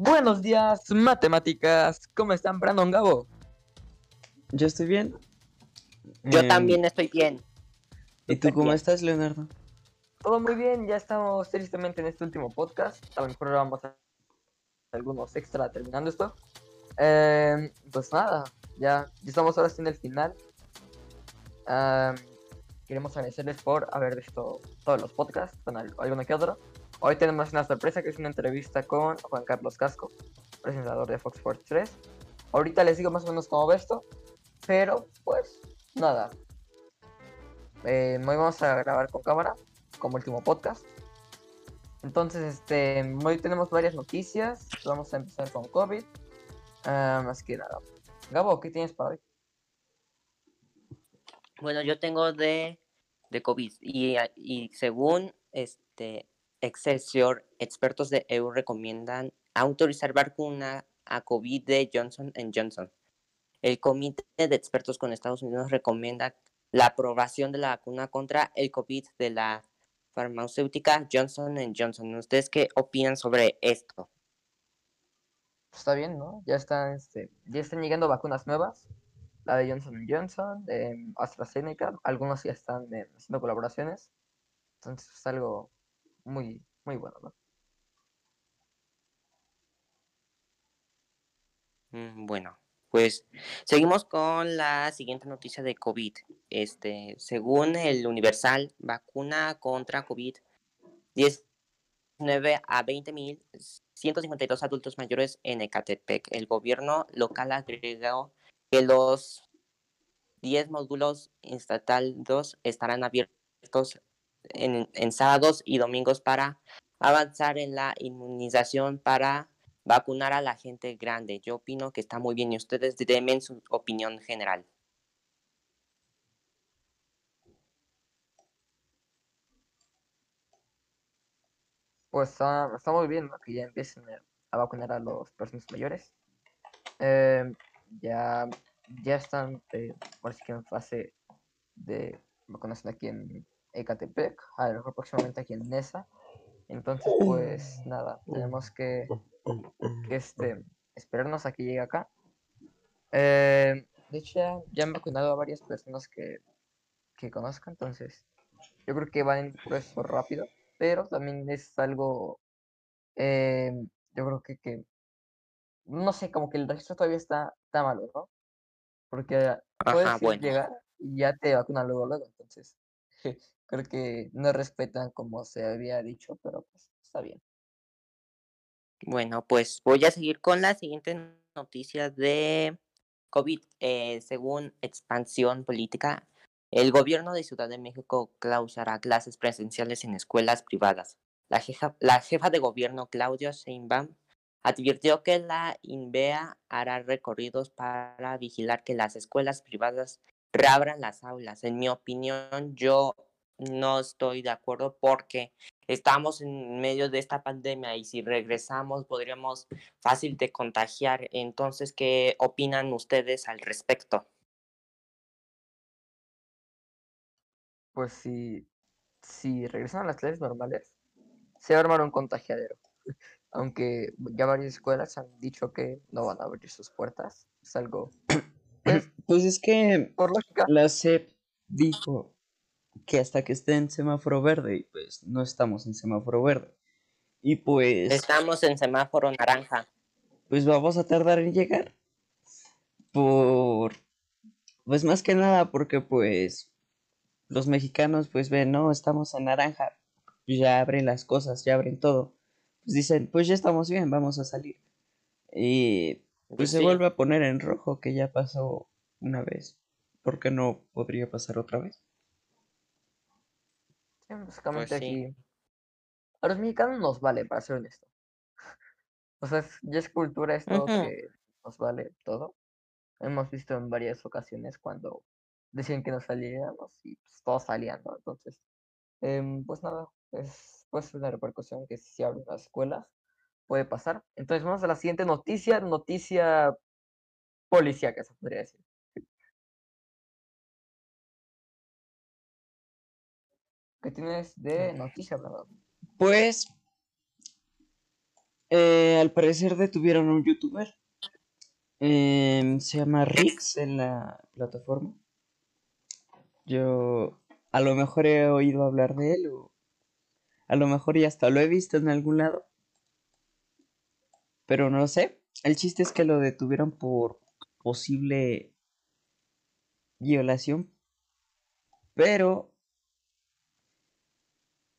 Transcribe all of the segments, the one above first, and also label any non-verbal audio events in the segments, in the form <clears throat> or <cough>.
Buenos días, matemáticas. ¿Cómo están, Brandon Gabo? Yo estoy bien. Yo Eh, también estoy bien. ¿Y tú cómo bien. estás, Leonardo? Todo muy bien, ya estamos tristemente en este último podcast. A lo mejor vamos a algunos extra terminando esto. Eh, pues nada, ya, ya estamos ahora sí en el final. Am, queremos agradecerles por haber visto todos los podcasts, con alguno que otro. Hoy tenemos una sorpresa que es una entrevista con Juan Carlos Casco, presentador de Fox Sports 3. Ahorita les digo más o menos cómo va esto, pero pues nada. Eh, hoy vamos a grabar con cámara, como último podcast. Entonces, este, hoy tenemos varias noticias. Vamos a empezar con COVID. Ah, más que nada. Gabo, ¿qué tienes para hoy? Bueno, yo tengo de, de COVID y, y según este Excelsior, expertos de EU recomiendan autorizar vacuna a COVID de Johnson Johnson. El comité de expertos con Estados Unidos recomienda la aprobación de la vacuna contra el COVID de la farmacéutica Johnson Johnson. ¿Ustedes qué opinan sobre esto? Está bien, ¿no? Ya están, este, ya están llegando vacunas nuevas. La de Johnson Johnson, de AstraZeneca. Algunos ya están eh, haciendo colaboraciones. Entonces es algo muy, muy bueno, ¿no? Mm, Bueno, pues seguimos con la siguiente noticia de COVID. Este, según el Universal, vacuna contra COVID-19 a 20.152 adultos mayores en Ecatepec. El gobierno local agregó que los 10 módulos instalados estarán abiertos en, sábados y domingos para avanzar en la inmunización para vacunar a la gente grande. Yo opino que está muy bien y ustedes denme su opinión general. Pues está, está muy bien. Que ya empiecen a- vacunar a los personas mayores. Eh, ya, ya están, eh, por así que en fase de vacunación aquí en Ecatepec, a lo mejor próximamente aquí en Nesa. Entonces, pues nada, tenemos que, que, este, esperarnos a que llegue acá. Eh, de hecho, ya, ya han vacunado a varias personas que, que conozco, entonces yo creo que van en proceso rápido, pero también es algo, eh, yo creo que, que, no sé, como que el registro todavía está, está malo, ¿no? Porque puedes Ajá, ir, bueno. llegar y ya te vacunan luego, luego, entonces <laughs> creo que no respetan como se había dicho, pero pues está bien. Bueno, pues voy a seguir con la siguiente noticia de COVID. Eh, según Expansión Política, el gobierno de Ciudad de México clausará clases presenciales en escuelas privadas. La jefa, la jefa de gobierno, Claudia Sheinbaum, advirtió que la INVEA hará recorridos para vigilar que las escuelas privadas reabran las aulas. En mi opinión, yo no estoy de acuerdo porque estamos en medio de esta pandemia y si regresamos podríamos fácil de contagiar. Entonces, ¿qué opinan ustedes al respecto? Pues si, si regresan a las clases normales, se va a armar un contagiadero. <laughs> Aunque ya varias escuelas han dicho que no van a abrir sus puertas. Es algo, pues, Pues es que por lógica. la SEP dijo que hasta que esté en semáforo verde, y pues no estamos en semáforo verde. Y pues, Estamos en semáforo naranja. pues vamos a tardar en llegar. Por, pues más que nada porque pues los mexicanos pues ven, no, estamos en naranja, pues ya abren las cosas, ya abren todo. Pues dicen, pues ya estamos bien, vamos a salir. Y pues se Sí. vuelve a poner en rojo, que ya pasó una vez. ¿Por qué no podría pasar otra vez? Básicamente Pues sí. aquí. A los mexicanos nos vale, para ser honesto. O sea, es- ya es cultura esto que nos vale todo. Hemos visto en varias ocasiones cuando decían que no saliéramos y pues, todos salían, ¿no? Entonces, em, pues nada, es pues una repercusión que si se abren las escuelas puede pasar. Entonces, vamos a la siguiente noticia, noticia policíaca, se podría decir. ¿Qué tienes de noticia, Brandon? Pues Eh, al parecer detuvieron a un youtuber. Em, se llama Rix en la plataforma. Yo a lo mejor he oído hablar de él o a lo mejor ya hasta lo he visto en algún lado. Pero no sé. El chiste es que lo detuvieron por posible violación. Pero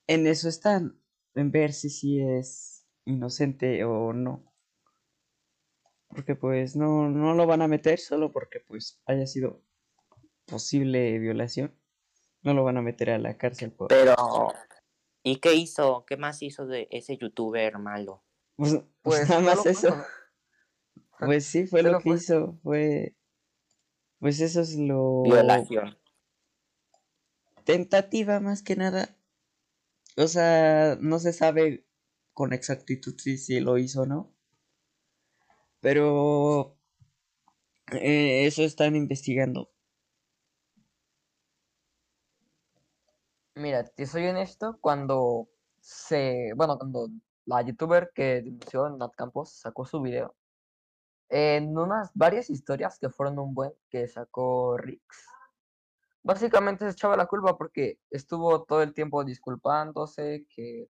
en eso están. En ver si sí es inocente o no. Porque pues no, no lo van a meter solo porque pues haya sido posible violación. No lo van a meter a la cárcel por... Pero, ¿y qué hizo? ¿Qué más hizo de ese youtuber malo? Pues, pues Pues nada más eso. <laughs> Pues sí, fue lo que fue- hizo. Fue... Pues eso es lo... Violación. Tentativa más que nada. O sea, no se sabe con exactitud si, si lo hizo o no. Pero... eh, eso están investigando. Mira, te soy honesto, cuando se, bueno, cuando la youtuber que denunció en Nat Campos sacó su video, en unas varias historias que fueron un buen que sacó Rix, básicamente se echaba la culpa porque estuvo todo el tiempo disculpándose, que,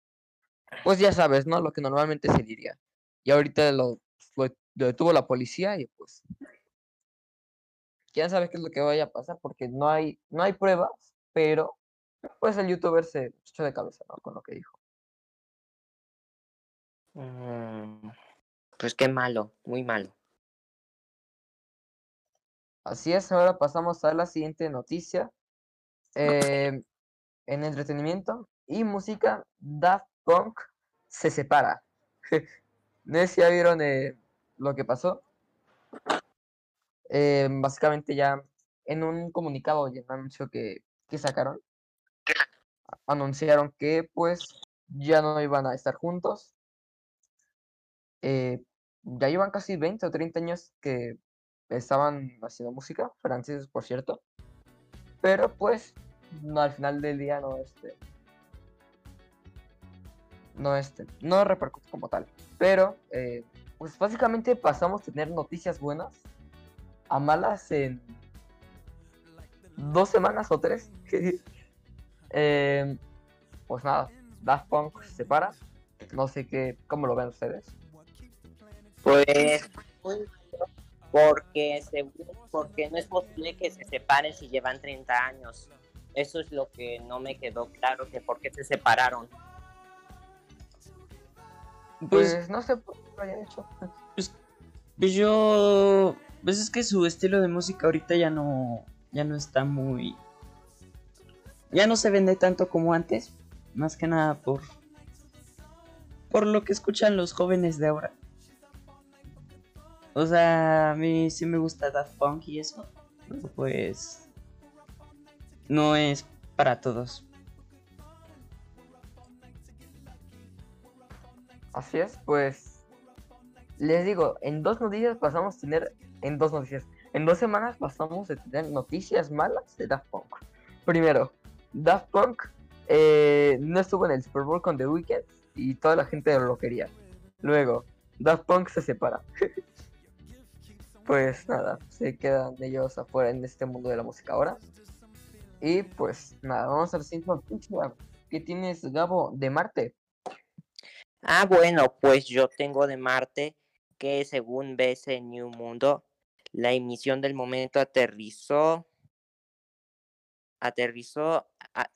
pues ya sabes, ¿no? Lo que normalmente se diría. Y ahorita lo, lo- lo detuvo la policía y pues, quién sabe qué es lo que vaya a pasar porque no hay, no hay pruebas, pero pues el youtuber se echó de cabeza, ¿no? Con lo que dijo. Mm, Pues qué malo, muy malo. Así es, ahora pasamos a la siguiente noticia. Eh, en entretenimiento y música, Daft Punk se separa. No sé si ya vieron eh, lo que pasó. Eh, básicamente ya en un comunicado y en que, que sacaron, anunciaron que pues ya no iban a estar juntos. Eh, ya llevan casi 20 o 30 años que estaban haciendo música, franceses por cierto, pero pues no al final del día no este no este no repercute como tal, pero eh, pues básicamente pasamos a tener noticias buenas a malas en dos semanas o tres. <laughs> Eh, pues nada, Daft Punk se separa. No sé qué, cómo lo ven ustedes. Pues porque según, porque no es posible que se separen si llevan 30 años. Eso es lo que no me quedó claro, que por qué se separaron. Pues, Pues no sé por qué lo hayan hecho. pues, pues yo... Pues es que su estilo de música ahorita ya no... Ya no está muy... Ya no se vende tanto como antes. Más que nada por... Por lo que escuchan los jóvenes de ahora. O sea, a mí sí me gusta Daft Punk y eso. Pero pues... No es para todos. Así es, pues les digo, en dos noticias pasamos a tener, en dos noticias, en dos semanas pasamos a tener noticias malas de Daft Punk. Primero, Daft Punk eh, no estuvo en el Super Bowl con The Weeknd y toda la gente lo quería. Luego, Daft Punk se separa. <laughs> pues nada, se quedan ellos afuera en este mundo de la música ahora. Y pues nada, vamos a la siguiente. ¿Qué tienes, Gabo, de Marte? Ah, bueno, pues yo tengo de Marte que según BC New Mundo, la emisión del momento aterrizó aterrizó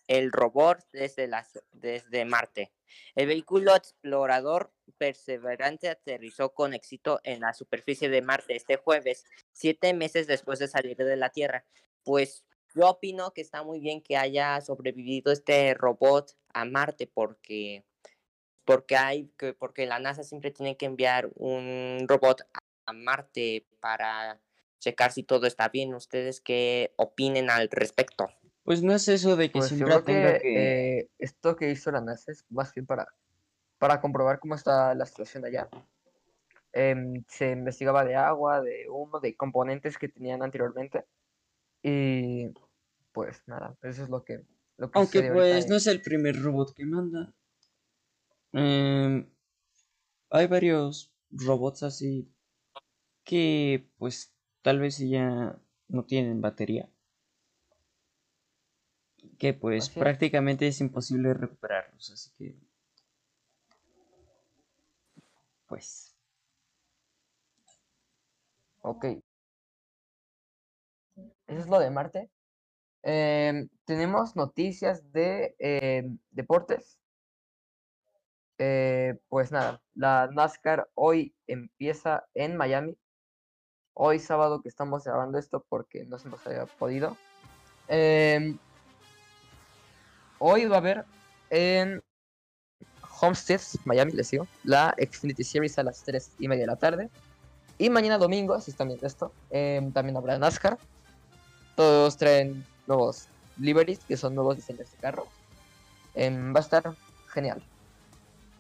el robot desde, las, desde Marte. El vehículo explorador perseverante aterrizó con éxito en la superficie de Marte este jueves, siete meses después de salir de la Tierra. Pues yo opino que está muy bien que haya sobrevivido este robot a Marte porque porque hay que porque la NASA siempre tiene que enviar un robot a Marte para checar si todo está bien. ¿Ustedes qué opinen al respecto? Pues no es eso de que Pues yo siempre creo tenga que, que... eh, esto que hizo la NASA es más bien para, para comprobar cómo está la situación allá. Em, se investigaba de agua, de humo, de componentes que tenían anteriormente. Y pues nada, eso es lo que, lo que Aunque pues no es el primer robot que manda. Em, hay varios robots así que pues tal vez ya no tienen batería. Que pues Así es. prácticamente es imposible recuperarlos, así que pues Ok. Eso es lo de Marte. Em, tenemos noticias de em, deportes. Eh, pues nada, la NASCAR hoy empieza en Miami. Hoy sábado que estamos grabando esto porque no se nos había podido. Em, hoy va a haber en Homestead, Miami, les digo, la Xfinity Series a las 3 y media de la tarde. Y mañana domingo, si están viendo esto, em, también habrá NASCAR. Todos traen nuevos liveries, que son nuevos diseños de carros. Em, va a estar genial.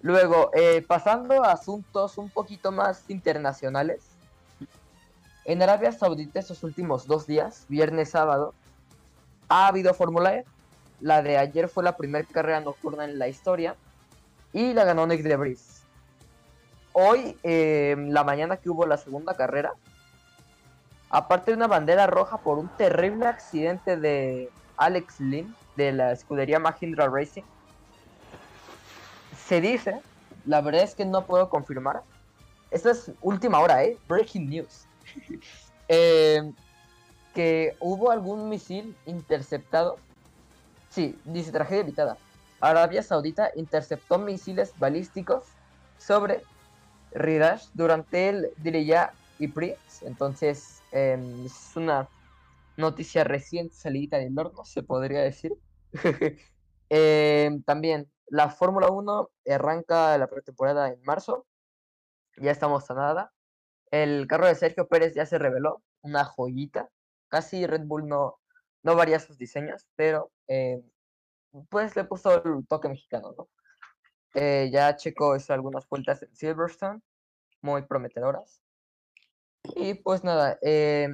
Luego, eh, pasando a asuntos un poquito más internacionales. En Arabia Saudita estos últimos dos días, viernes, sábado, ha habido Fórmula E. La de ayer fue la primera carrera nocturna en la historia y la ganó Nick DeVries. Hoy, eh, la mañana que hubo la segunda carrera, aparte de una bandera roja por un terrible accidente de Alex Lynn de la escudería Mahindra Racing, se dice, la verdad es que no puedo confirmar, esta es última hora, ¿eh? Breaking news. <laughs> Eh, que hubo algún misil interceptado. Sí, dice tragedia evitada. Arabia Saudita interceptó misiles balísticos sobre Ridash durante el Diriyah y Prix. Entonces, eh, es una noticia recién salida del horno, se podría decir. <laughs> Eh, también, la Fórmula 1 arranca la pretemporada en marzo. Ya estamos a nada. El carro de Sergio Pérez ya se reveló, una joyita. Casi Red Bull no, no varía sus diseños, pero eh, pues le puso el toque mexicano, ¿no? Eh, ya Checo hizo algunas vueltas en Silverstone, muy prometedoras. Y pues nada, eh,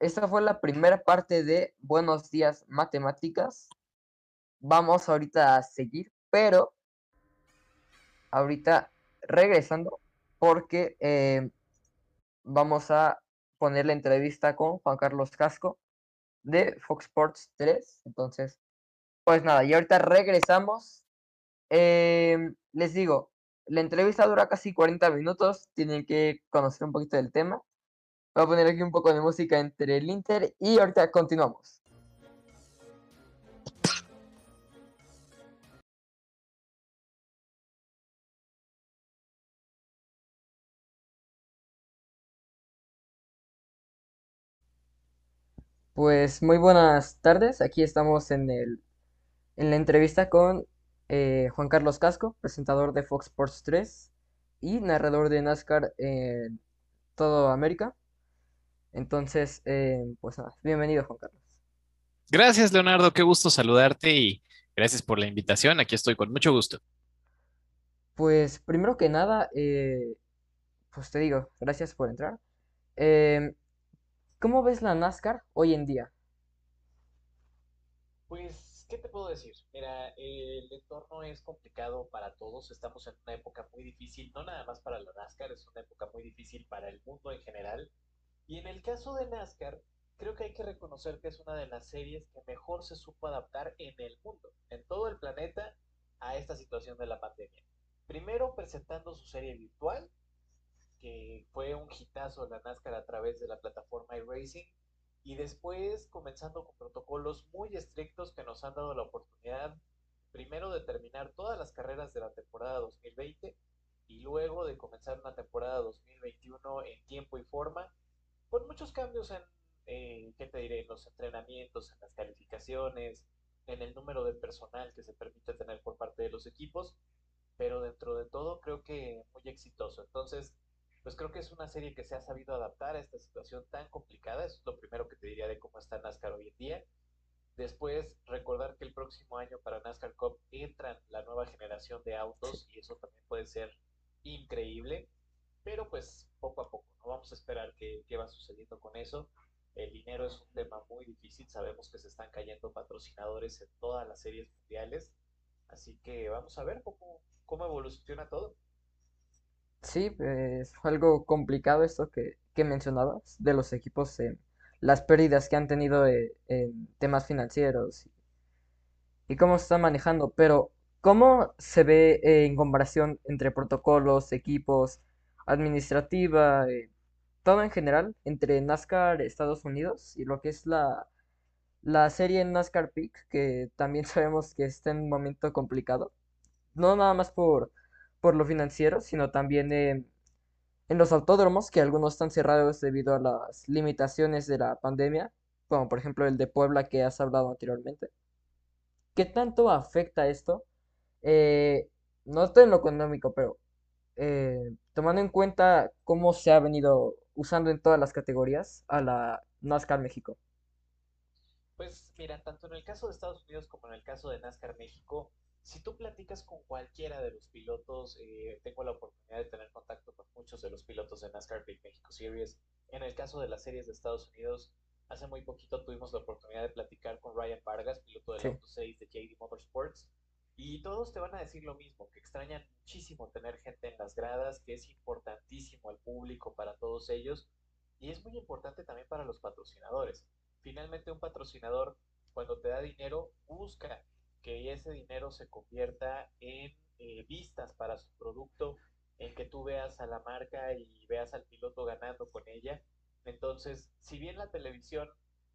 esta fue la primera parte de Buenos Días Matemáticas. Vamos ahorita a seguir, pero ahorita regresando porque eh, vamos a poner la entrevista con Juan Carlos Casco de Fox Sports 3. Entonces, pues nada, y ahorita regresamos. Eh, les digo, la entrevista dura casi 40 minutos, tienen que conocer un poquito del tema. Voy a poner aquí un poco de música entre el Inter y ahorita continuamos. Pues muy buenas tardes, aquí estamos en, el, en la entrevista con eh, Juan Carlos Casco, presentador de Fox Sports 3 y narrador de NASCAR en toda América. Entonces, eh, pues nada, bienvenido Juan Carlos. Gracias, Leonardo, qué gusto saludarte y gracias por la invitación. Aquí estoy con mucho gusto. Pues primero que nada, eh, pues te digo, gracias por entrar. Eh, ¿cómo ves la NASCAR hoy en día? Pues, ¿qué te puedo decir? Mira, el entorno es complicado para todos. Estamos en una época muy difícil, no nada más para la NASCAR, es una época muy difícil para el mundo en general. Y en el caso de NASCAR, creo que hay que reconocer que es una de las series que mejor se supo adaptar en el mundo, en todo el planeta, a esta situación de la pandemia. Primero presentando su serie virtual, que fue un hitazo la NASCAR a través de la plataforma iRacing, y después comenzando con protocolos muy estrictos que nos han dado la oportunidad primero de terminar todas las carreras de la temporada 2020 y luego de comenzar una temporada 2021 en tiempo y forma, con muchos cambios en, eh, ¿qué te diré?, en los entrenamientos, en las calificaciones, en el número de personal que se permite tener por parte de los equipos, pero dentro de todo creo que muy exitoso. Entonces, pues creo que es una serie que se ha sabido adaptar a esta situación tan complicada. Eso es lo primero que te diría de cómo está NASCAR hoy en día. Después, recordar que el próximo año para NASCAR Cup entran la nueva generación de autos y eso también puede ser increíble. Pero pues poco a poco, ¿no? Vamos a esperar qué, qué va sucediendo con eso. El dinero es un tema muy difícil. Sabemos que se están cayendo patrocinadores en todas las series mundiales. Así que vamos a ver cómo, cómo evoluciona todo. Sí, es algo complicado esto que, que mencionabas de los equipos, en las pérdidas que han tenido eh, en temas financieros y cómo se está manejando, pero ¿cómo se ve eh, en comparación entre protocolos, equipos, administrativa, eh, todo en general, entre NASCAR Estados Unidos y lo que es la, la serie NASCAR Peak, que también <laughs> sabemos que está en un momento complicado, no nada más por, por lo financiero, sino también en, en los autódromos, que algunos están cerrados debido a las limitaciones de la pandemia, como por ejemplo el de Puebla que has hablado anteriormente. ¿Qué tanto afecta esto? Eh, no en lo económico, pero eh, tomando en cuenta cómo se ha venido usando en todas las categorías a la NASCAR México. Pues mira, tanto en el caso de Estados Unidos como en el caso de NASCAR México, si tú platicas con cualquiera de los pilotos, eh, tengo la oportunidad de tener contacto con muchos de los pilotos de NASCAR Big México Series. En el caso de las series de Estados Unidos, hace muy poquito tuvimos la oportunidad de platicar con Ryan Vargas, piloto del Sí. Auto 6 de JD Motorsports, y todos te van a decir lo mismo, que extrañan muchísimo tener gente en las gradas, que es importantísimo el público para todos ellos, y es muy importante también para los patrocinadores. Finalmente, un patrocinador, cuando te da dinero, busca que ese dinero se convierta en eh, vistas para su producto, en que tú veas a la marca y veas al piloto ganando con ella. Entonces, si bien la televisión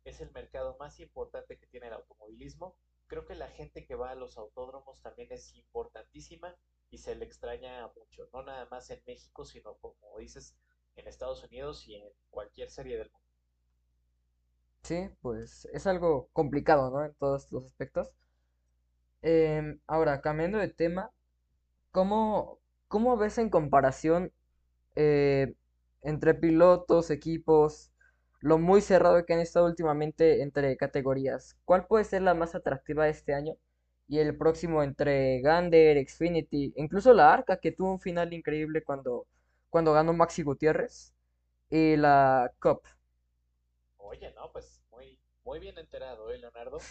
es el mercado más importante que tiene el automovilismo, creo que la gente que va a los autódromos también es importantísima y se le extraña mucho, no nada más en México, sino como dices, en Estados Unidos y en cualquier serie del mundo. Sí, pues es algo complicado, ¿no? En todos los aspectos. Em, ahora, cambiando de tema, ¿cómo, cómo ves en comparación eh, entre pilotos, equipos, lo muy cerrado que han estado últimamente entre categorías? ¿Cuál puede ser la más atractiva este año? Y el próximo entre Gander, Xfinity, incluso la Arca, que tuvo un final increíble cuando, cuando ganó Maxi Gutiérrez, y la Cup. Oye, no, pues muy, muy bien enterado, ¿eh, Leonardo? <laughs>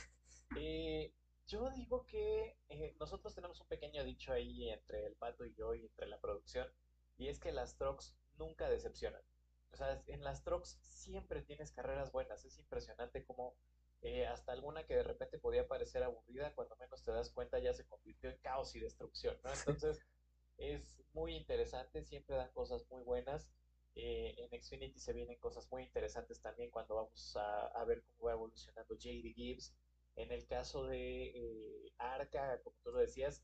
Eh, yo digo que eh, nosotros tenemos un pequeño dicho ahí entre el pato y yo y entre la producción, y es que las trucks nunca decepcionan. O sea, en las trucks siempre tienes carreras buenas. Es impresionante como eh, hasta alguna que de repente podía parecer aburrida, cuando menos te das cuenta ya se convirtió en caos y destrucción, ¿no? Entonces, es muy interesante, siempre dan cosas muy buenas. Eh, en Xfinity se vienen cosas muy interesantes también cuando vamos a, a ver cómo va evolucionando JD Gibbs. En el caso de eh, Arca, como tú lo decías,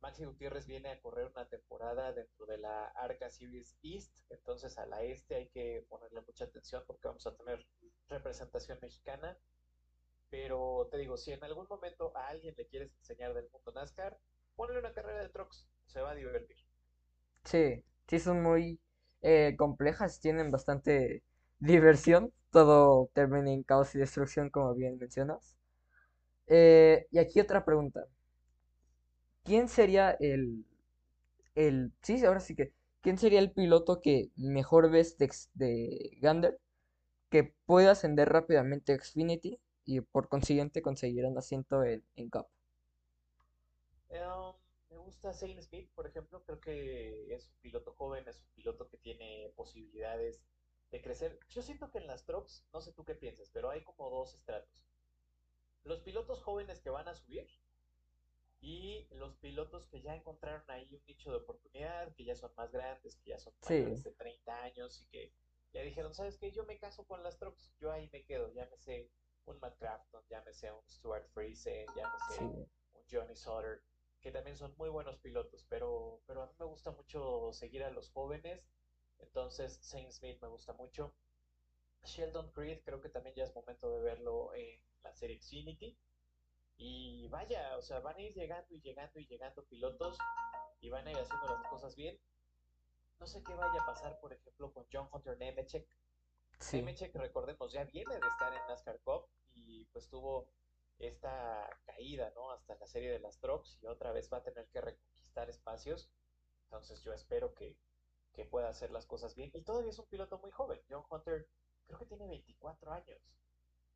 Maxi Gutiérrez viene a correr una temporada dentro de la Arca Series East, entonces a la este hay que ponerle mucha atención porque vamos a tener representación mexicana. Pero te digo, si en algún momento a alguien le quieres enseñar del mundo NASCAR, ponle una carrera de trucks, se va a divertir. Sí, sí son muy eh, complejas, tienen bastante diversión, todo termina en caos y destrucción, como bien mencionas. Eh, y aquí otra pregunta. ¿Quién sería el, el, sí, ahora sí que, ¿quién sería el piloto que mejor ves de, de Gander que pueda ascender rápidamente a Xfinity y por consiguiente conseguir un asiento en, en Cup? Um, me gusta Zane Smith, por ejemplo, creo que es un piloto joven, es un piloto que tiene posibilidades de crecer. Yo siento que en las trucks, no sé tú qué piensas, pero hay como dos estratos. Los pilotos jóvenes que van a subir y los pilotos que ya encontraron ahí un nicho de oportunidad, que ya son más grandes, que ya son Sí, mayores de 30 años y que ya dijeron, ¿sabes qué? Yo me caso con las trucks, yo ahí me quedo, llámese un Matt Crafton, llámese un Stuart Friesen, llámese sí. un Johnny Sauter, que también son muy buenos pilotos, pero, pero a mí me gusta mucho seguir a los jóvenes, entonces Zane Smith me gusta mucho. Sheldon Creed creo que también ya es momento de verlo en la serie Xfinity. Y vaya, o sea, van a ir llegando y llegando y llegando pilotos y van a ir haciendo las cosas bien. No sé qué vaya a pasar, por ejemplo, con John Hunter Nemechek. Sí, Nemechek, recordemos, ya viene de estar en NASCAR Cup y pues tuvo esta caída, ¿no? Hasta la serie de las Trucks y otra vez va a tener que reconquistar espacios. Entonces yo espero que, que pueda hacer las cosas bien. Y todavía es un piloto muy joven. John Hunter creo que tiene 24 años.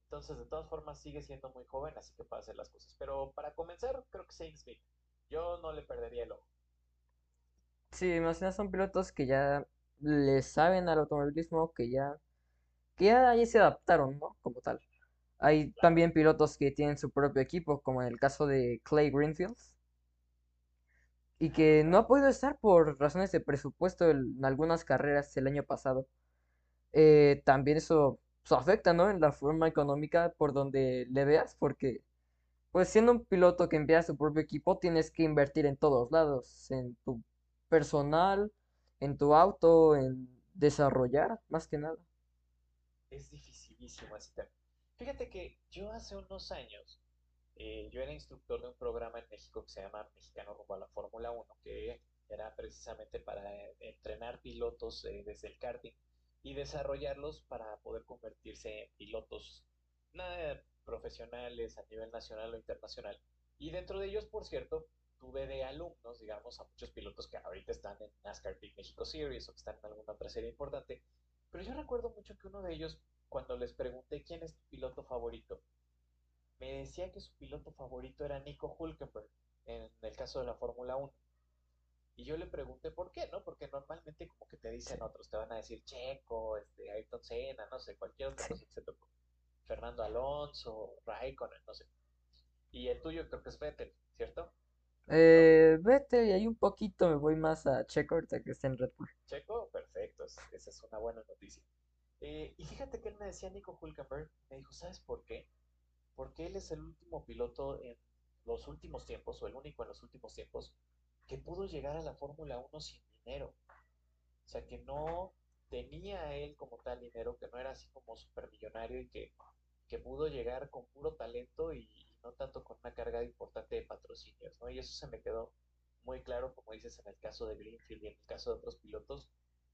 Entonces, de todas formas, sigue siendo muy joven, así que puede hacer las cosas. Pero para comenzar, creo que Zane Smith. Yo no le perdería el ojo. Sí, que nada son pilotos que ya le saben al automovilismo, que ya, que ya ahí se adaptaron, ¿no? Como tal. Hay también pilotos que tienen su propio equipo, como en el caso de Clay Greenfield, y que no ha podido estar por razones de presupuesto en algunas carreras el año pasado. Eh, también eso, eso afecta, ¿no? En la forma económica por donde le veas, porque pues siendo un piloto que envía su propio equipo, tienes que invertir en todos lados, en tu personal, en tu auto, en desarrollar, más que nada. Es dificilísimo así. Fíjate que yo hace unos años, eh, yo era instructor de un programa en México que se llama Mexicano rumbo a la Fórmula 1, que era precisamente para entrenar pilotos eh, desde el karting y desarrollarlos para poder convertirse en pilotos profesionales a nivel nacional o internacional. Y dentro de ellos, por cierto, tuve de alumnos, digamos, a muchos pilotos que ahorita están en NASCAR Big México Series o que están en alguna otra serie importante. Pero yo recuerdo mucho que uno de ellos, cuando les pregunté quién es tu piloto favorito, me decía que su piloto favorito era Nico Hulkenberg, en el caso de la Fórmula 1. Y yo le pregunté por qué, ¿no? Porque normalmente como que te dicen otros, te van a decir Checo, este, Ayrton Senna, no sé, cualquier otra cosa que se. Fernando Alonso, Raikkonen, no sé. Y el tuyo creo que es Vettel, ¿cierto? Eh, vete, y ahí un poquito me voy más a Checo ahorita que está en Red Bull. Checo, perfecto, esa es una buena noticia. Eh, y fíjate que él me decía, Nico Hulkenberg, me dijo, ¿sabes por qué? Porque él es el último piloto en los últimos tiempos, o el único en los últimos tiempos, que pudo llegar a la Fórmula 1 sin dinero. O sea, que no tenía él como tal dinero, que no era así como supermillonario y que, que pudo llegar con puro talento y, no tanto con una carga importante de patrocinios, ¿no? Y eso se me quedó muy claro, como dices, en el caso de Greenfield y en el caso de otros pilotos.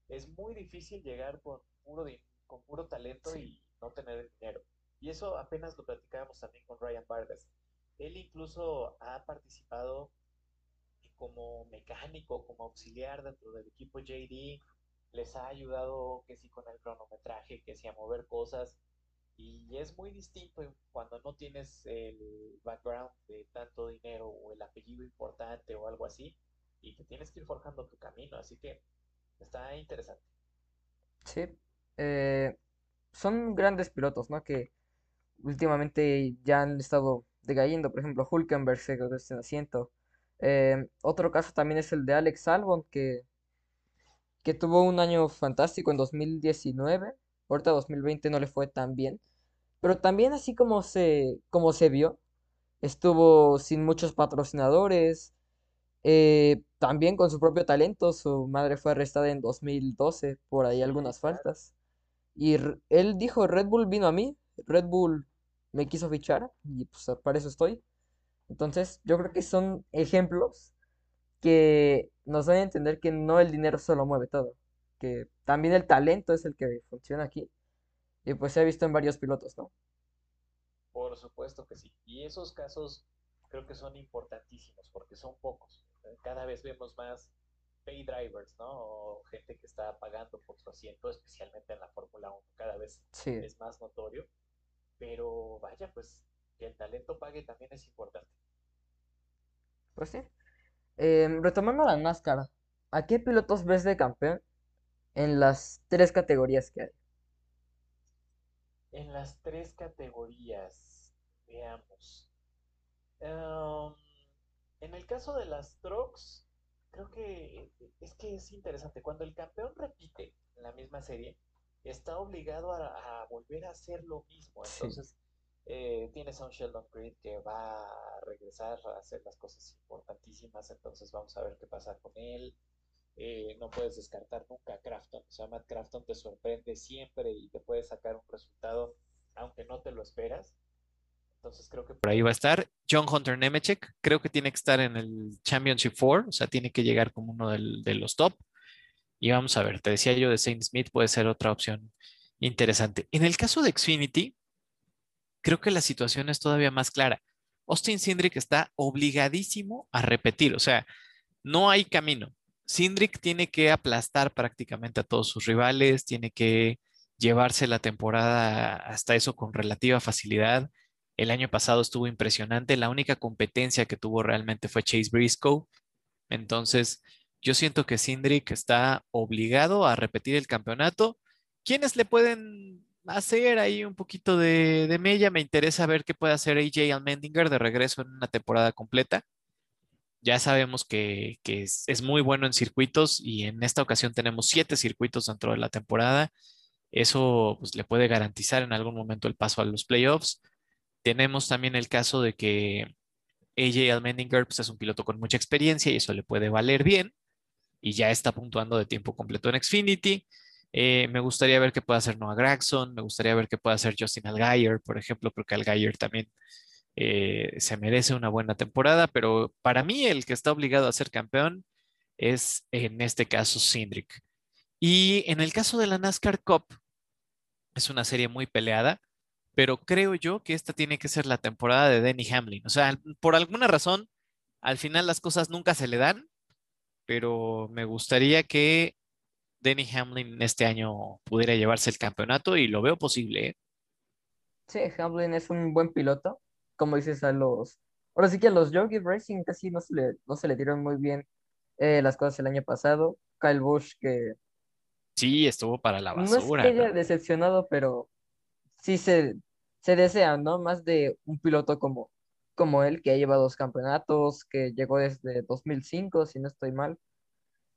Es muy difícil llegar con puro, con puro talento y no tener dinero. Y eso apenas lo platicábamos también con Ryan Vargas. Él incluso ha participado como mecánico, como auxiliar dentro del equipo JD, les ha ayudado que sí con el cronometraje, que sí a mover cosas, y es muy distinto cuando no tienes el background de tanto dinero o el apellido importante o algo así, y que tienes que ir forjando tu camino, así que está interesante. Sí, eh, son grandes pilotos, ¿no? Que últimamente ya han estado decayendo, por ejemplo, Hulkenberg se quedó sin asiento. Eh, otro caso también es el de Alex Albon, que, que tuvo un año fantástico en 2019. Ahorita 2020 no le fue tan bien. Pero también así como se, como se vio, estuvo sin muchos patrocinadores, eh, también con su propio talento. Su madre fue arrestada en 2012 por ahí algunas faltas. Y él dijo, Red Bull vino a mí, Red Bull me quiso fichar y pues para eso estoy. Entonces, yo creo que son ejemplos que nos dan a entender que no el dinero solo mueve todo, que también el talento es el que funciona aquí. Y pues se ha visto en varios pilotos, ¿no? Por supuesto que sí. Y esos casos creo que son importantísimos porque son pocos. Cada vez vemos más pay drivers, ¿no? O gente que está pagando por su asiento, especialmente en la Fórmula 1. Cada vez es más notorio. Pero vaya, pues que el talento pague también es importante. Pues sí. Em, retomando la NASCAR, ¿a qué pilotos ves de campeón en las tres categorías que hay? En las tres categorías, veamos. Em, en el caso de las trucks, creo que es que es interesante. Cuando el campeón repite en la misma serie, está obligado a, volver a hacer lo mismo. Entonces, eh, tienes a un Sheldon Creed que va a regresar a hacer las cosas importantísimas, entonces vamos a ver qué pasa con él. Eh, no puedes descartar nunca a Crafton, o sea, Matt Crafton te sorprende siempre y te puede sacar un resultado aunque no te lo esperas. Entonces creo que... Por ahí va a estar John Hunter Nemechek, creo que tiene que estar en el Championship 4, o sea, tiene que llegar como uno de los top. Y vamos a ver, te decía yo de Saint Smith puede ser otra opción interesante. En el caso de Xfinity, creo que la situación es todavía más clara. Austin Sindrick está obligadísimo a repetir, o sea, no hay camino. Sindrick tiene que aplastar prácticamente a todos sus rivales, tiene que llevarse la temporada hasta eso con relativa facilidad. El año pasado estuvo impresionante, la única competencia que tuvo realmente fue Chase Briscoe. Entonces, Yo siento que Cindric está obligado a repetir el campeonato. ¿Quiénes le pueden hacer ahí un poquito de, de mella? Me interesa ver qué puede hacer AJ Almendinger de regreso en una temporada completa. Ya sabemos que, que es, es muy bueno en circuitos y en esta ocasión tenemos siete circuitos dentro de la temporada. Eso pues, le puede garantizar en algún momento el paso a los playoffs. Tenemos también el caso de que AJ Almendinger pues, es un piloto con mucha experiencia y eso le puede valer bien y ya está puntuando de tiempo completo en Xfinity. Eh, me gustaría ver qué puede hacer Noah Gragson, me gustaría ver qué puede hacer Justin Allgaier, por ejemplo, creo que también eh, se merece una buena temporada, pero para mí el que está obligado a ser campeón es en este caso Cindric. Y en el caso de la NASCAR Cup, es una serie muy peleada, pero creo yo que esta tiene que ser la temporada de Denny Hamlin. O sea, por alguna razón, al final las cosas nunca se le dan, pero me gustaría que Denny Hamlin este año pudiera llevarse el campeonato y lo veo posible. ¿eh? Sí, Hamlin es un buen piloto. Como dices, a los. Ahora sí que a los Yogi Racing casi no se le, no se le dieron muy bien eh, las cosas el año pasado. Kyle Busch, que Sí, estuvo para la no es basura. que haya decepcionado, pero sí se, se desea, ¿no? Más de un piloto como, como él, que ha llevado dos campeonatos, que llegó desde 2005, si no estoy mal.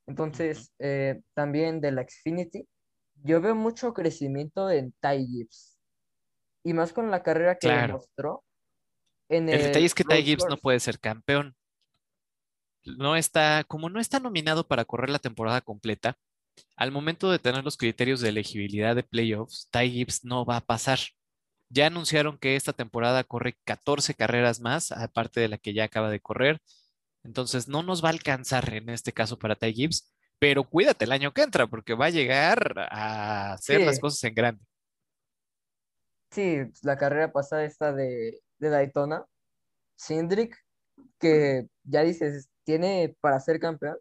Entonces, eh, también de la Xfinity, yo veo mucho crecimiento en Ty Gibbs. Y más con la carrera que Claro. demostró en El detalle el es que Ty Gibbs no puede ser campeón. No está, como no está nominado para correr la temporada completa, al momento de tener los criterios de elegibilidad de playoffs, Ty Gibbs no va a pasar. Ya anunciaron que esta temporada corre 14 carreras más, aparte de la que ya acaba de correr. Entonces no nos va a alcanzar en este caso para Ty Gibbs, pero cuídate el año que entra porque va a llegar a hacer las cosas en grande. Sí, la carrera pasada esta de, de Daytona, Cindric, que ya dices, tiene para ser campeón.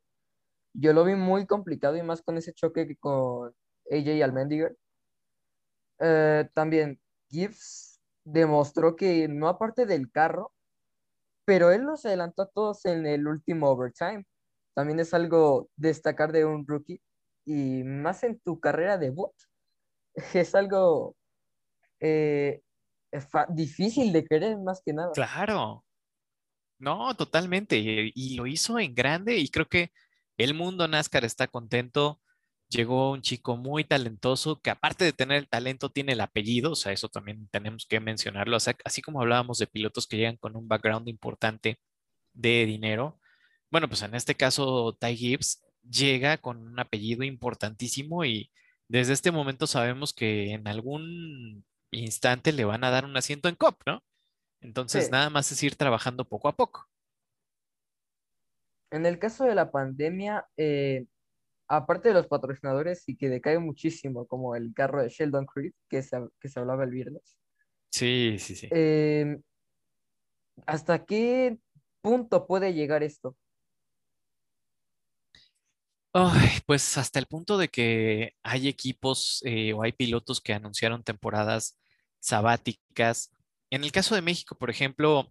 Yo lo vi muy complicado y más con ese choque que con AJ Allmendinger. Eh, también Gibbs demostró que no aparte del carro, pero él los adelantó a todos en el último overtime. También es algo destacar de un rookie y más en tu carrera debut. <laughs> Es algo eh, difícil de querer más que nada. Claro. No, totalmente. Y, y lo hizo en grande y creo que el mundo NASCAR está contento. Llegó un chico muy talentoso que aparte de tener el talento tiene el apellido, o sea, eso también tenemos que mencionarlo. O sea, así como hablábamos de pilotos que llegan con un background importante de dinero, bueno, pues en este caso Ty Gibbs llega con un apellido importantísimo y desde este momento sabemos que en algún instante le van a dar un asiento en COP, ¿no? Entonces, Sí. nada más es ir trabajando poco a poco. En el caso de la pandemia, eh, aparte de los patrocinadores y que decae muchísimo, como el carro de Sheldon Creed, que se, que se hablaba el viernes, Sí, sí, sí. eh, ¿hasta qué punto puede llegar esto? Pues hasta el punto de que hay equipos eh, o hay pilotos que anunciaron temporadas sabáticas. En el caso de México, por ejemplo,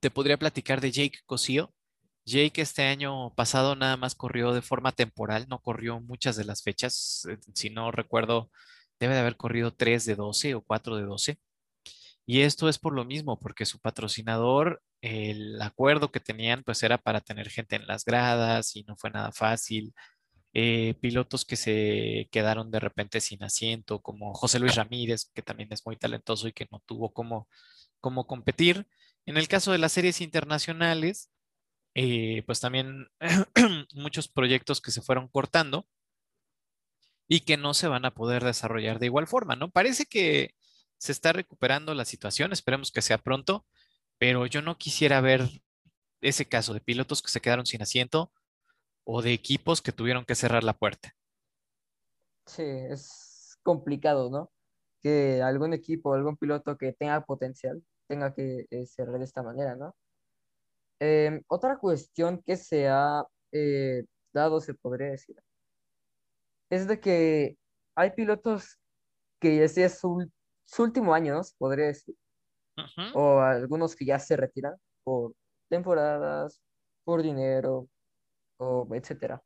te podría platicar de Jake Cosío. Jake este año pasado nada más corrió de forma temporal, no corrió muchas de las fechas. eh, Si no recuerdo, debe de haber corrido 3 de 12 o 4 de 12. Y esto es por lo mismo, porque su patrocinador, el acuerdo que tenían, pues era para tener gente en las gradas y no fue nada fácil. Eh, pilotos que se quedaron de repente sin asiento, como José Luis Ramírez, que también es muy talentoso y que no tuvo cómo, cómo competir. En el caso de las series internacionales, eh, pues también <clears throat> muchos proyectos que se fueron cortando y que no se van a poder desarrollar de igual forma, ¿no? Parece que se está recuperando la situación, esperemos que sea pronto, pero yo no quisiera ver ese caso de pilotos que se quedaron sin asiento o de equipos que tuvieron que cerrar la puerta. Sí, es complicado, ¿no? Que algún equipo, algún piloto que tenga potencial tenga que eh, cerrar de esta manera, ¿no? Em, otra cuestión que se ha eh, dado, se podría decir, es de que hay pilotos que ese es su, su último año, ¿no? Se podría decir, o algunos que ya se retiran por temporadas, por dinero, o etcétera.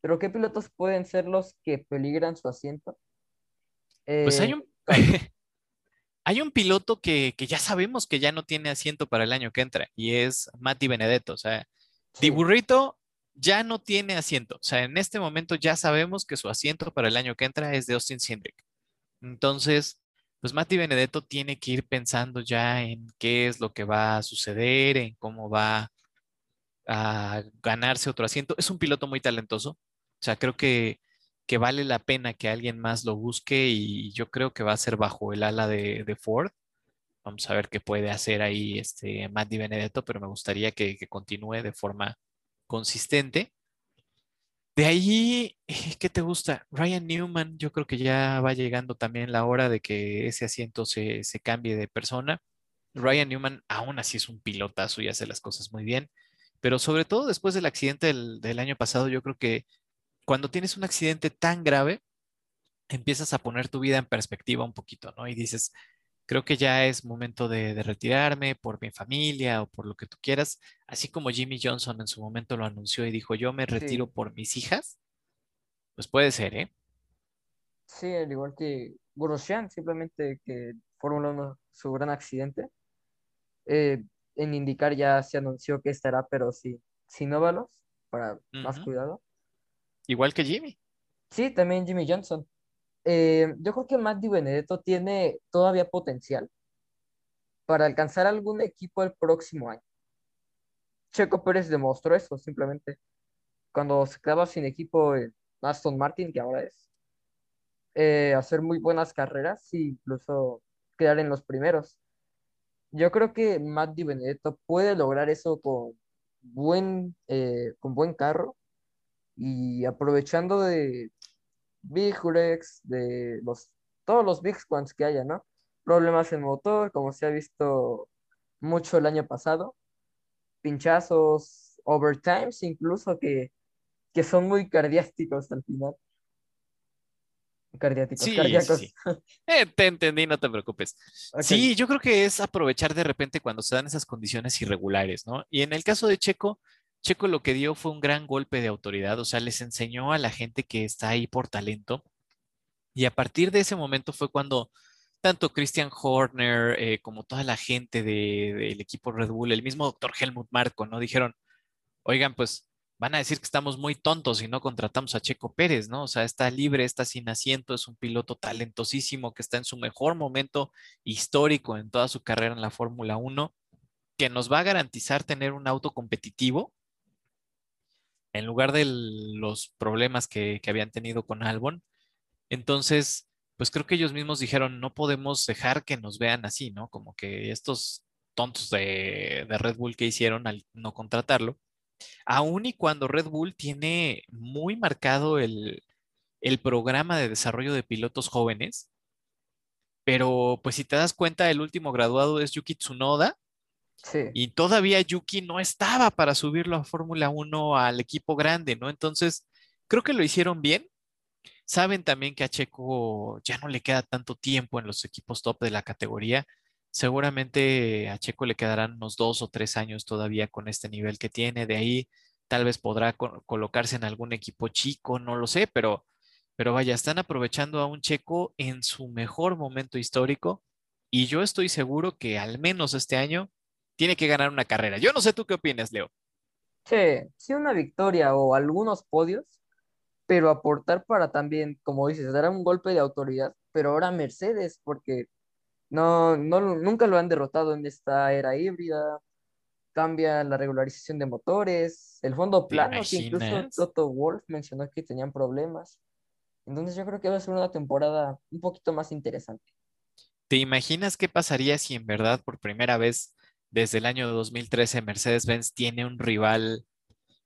Pero ¿qué pilotos pueden ser los que peligran su asiento? Pues hay Eh, un, Carlos. <laughs> hay un piloto que, que ya sabemos que ya no tiene asiento para el año que entra y es Mati Benedetto. O sea, Di Sí, Burrito ya no tiene asiento. O sea, en este momento ya sabemos que su asiento para el año que entra es de Austin Cindric. Entonces, pues Mati Benedetto tiene que ir pensando ya en qué es lo que va a suceder, en cómo va a ganarse otro asiento. Es un piloto muy talentoso. O sea, creo que, que vale la pena que alguien más lo busque y yo creo que va a ser bajo el ala de, Ford. Vamos a ver qué puede hacer ahí este Mati Benedetto, pero me gustaría que, que continúe de forma consistente. De ahí, eh, ¿qué te gusta? Ryan Newman, yo creo que ya va llegando también la hora de que ese asiento se, se cambie de persona. Ryan Newman aún así es un pilotazo y hace las cosas muy bien, pero sobre todo después del accidente del, del año pasado, yo creo que cuando tienes un accidente tan grave, empiezas a poner tu vida en perspectiva un poquito, ¿no? Y dices, creo que ya es momento de, de retirarme por mi familia o por lo que tú quieras, así como Jimmy Johnson en su momento lo anunció y dijo, yo me retiro sí, por mis hijas, pues puede ser, ¿eh? sí, al igual que Grosjean, simplemente que Fórmula 1, su gran accidente. Eh, en indicar ya se anunció que estará, pero sí, sin óvalos, para más cuidado. Igual que Jimmy. Sí, también Jimmy Johnson. Eh, yo creo que Matt Di Benedetto tiene todavía potencial para alcanzar algún equipo el próximo año. Checo Pérez demostró eso, simplemente. Cuando se quedaba sin equipo en Aston Martin, que ahora es, eh, hacer muy buenas carreras e incluso quedar en los primeros. Yo creo que Matt Di Benedetto puede lograr eso con buen, eh, con buen carro y aprovechando de Big Rex, de los, todos los Big Ones que haya, ¿no? Problemas en motor, como se ha visto mucho el año pasado, pinchazos, overtimes incluso que, que son muy cardiásticos al final. Cardiáticos, Sí, sí, cardíacos. sí. Eh, te entendí, no te preocupes. Sí, yo creo que es aprovechar de repente cuando se dan esas condiciones irregulares, ¿no? Y en el caso de Checo, Checo lo que dio fue un gran golpe de autoridad, o sea, les enseñó a la gente que está ahí por talento. Y a partir de ese momento fue cuando tanto Christian Horner eh, como toda la gente de- del equipo Red Bull, el mismo doctor Helmut Marko, ¿no? Dijeron, oigan, pues van a decir que estamos muy tontos si no contratamos a Checo Pérez, ¿no? O sea, está libre, está sin asiento, es un piloto talentosísimo que está en su mejor momento histórico en toda su carrera en la Fórmula 1, que nos va a garantizar tener un auto competitivo en lugar de los problemas que, habían tenido con Albon. Entonces, pues creo que ellos mismos dijeron, no podemos dejar que nos vean así, ¿no? Como que estos tontos de, de Red Bull que hicieron al no contratarlo aun y cuando Red Bull tiene muy marcado el, el programa de desarrollo de pilotos jóvenes, pero pues si te das cuenta, el último graduado es Yuki Tsunoda sí, y todavía Yuki no estaba para subirlo a Fórmula 1 al equipo grande, ¿no? Entonces, creo que lo hicieron bien. Saben también que a Checo ya no le queda tanto tiempo en los equipos top de la categoría. Seguramente a Checo le quedarán unos dos o tres años todavía con este nivel que tiene. De ahí tal vez podrá co- colocarse en algún equipo chico, no lo sé, pero, pero vaya, están aprovechando a un Checo en su mejor momento histórico y yo estoy seguro que al menos este año tiene que ganar una carrera. Yo no sé tú qué opinas, Leo. sí, sí una victoria o algunos podios, pero aportar para también, como dices, dar un golpe de autoridad, pero ahora Mercedes, porque no, no, nunca lo han derrotado en esta era híbrida, cambia la regularización de motores, el fondo ¿Te plano, que incluso? Toto Wolff mencionó que tenían problemas. Entonces yo creo que va a ser una temporada un poquito más interesante. ¿Te imaginas qué pasaría si en verdad por primera vez desde el año 2013 Mercedes-Benz tiene un rival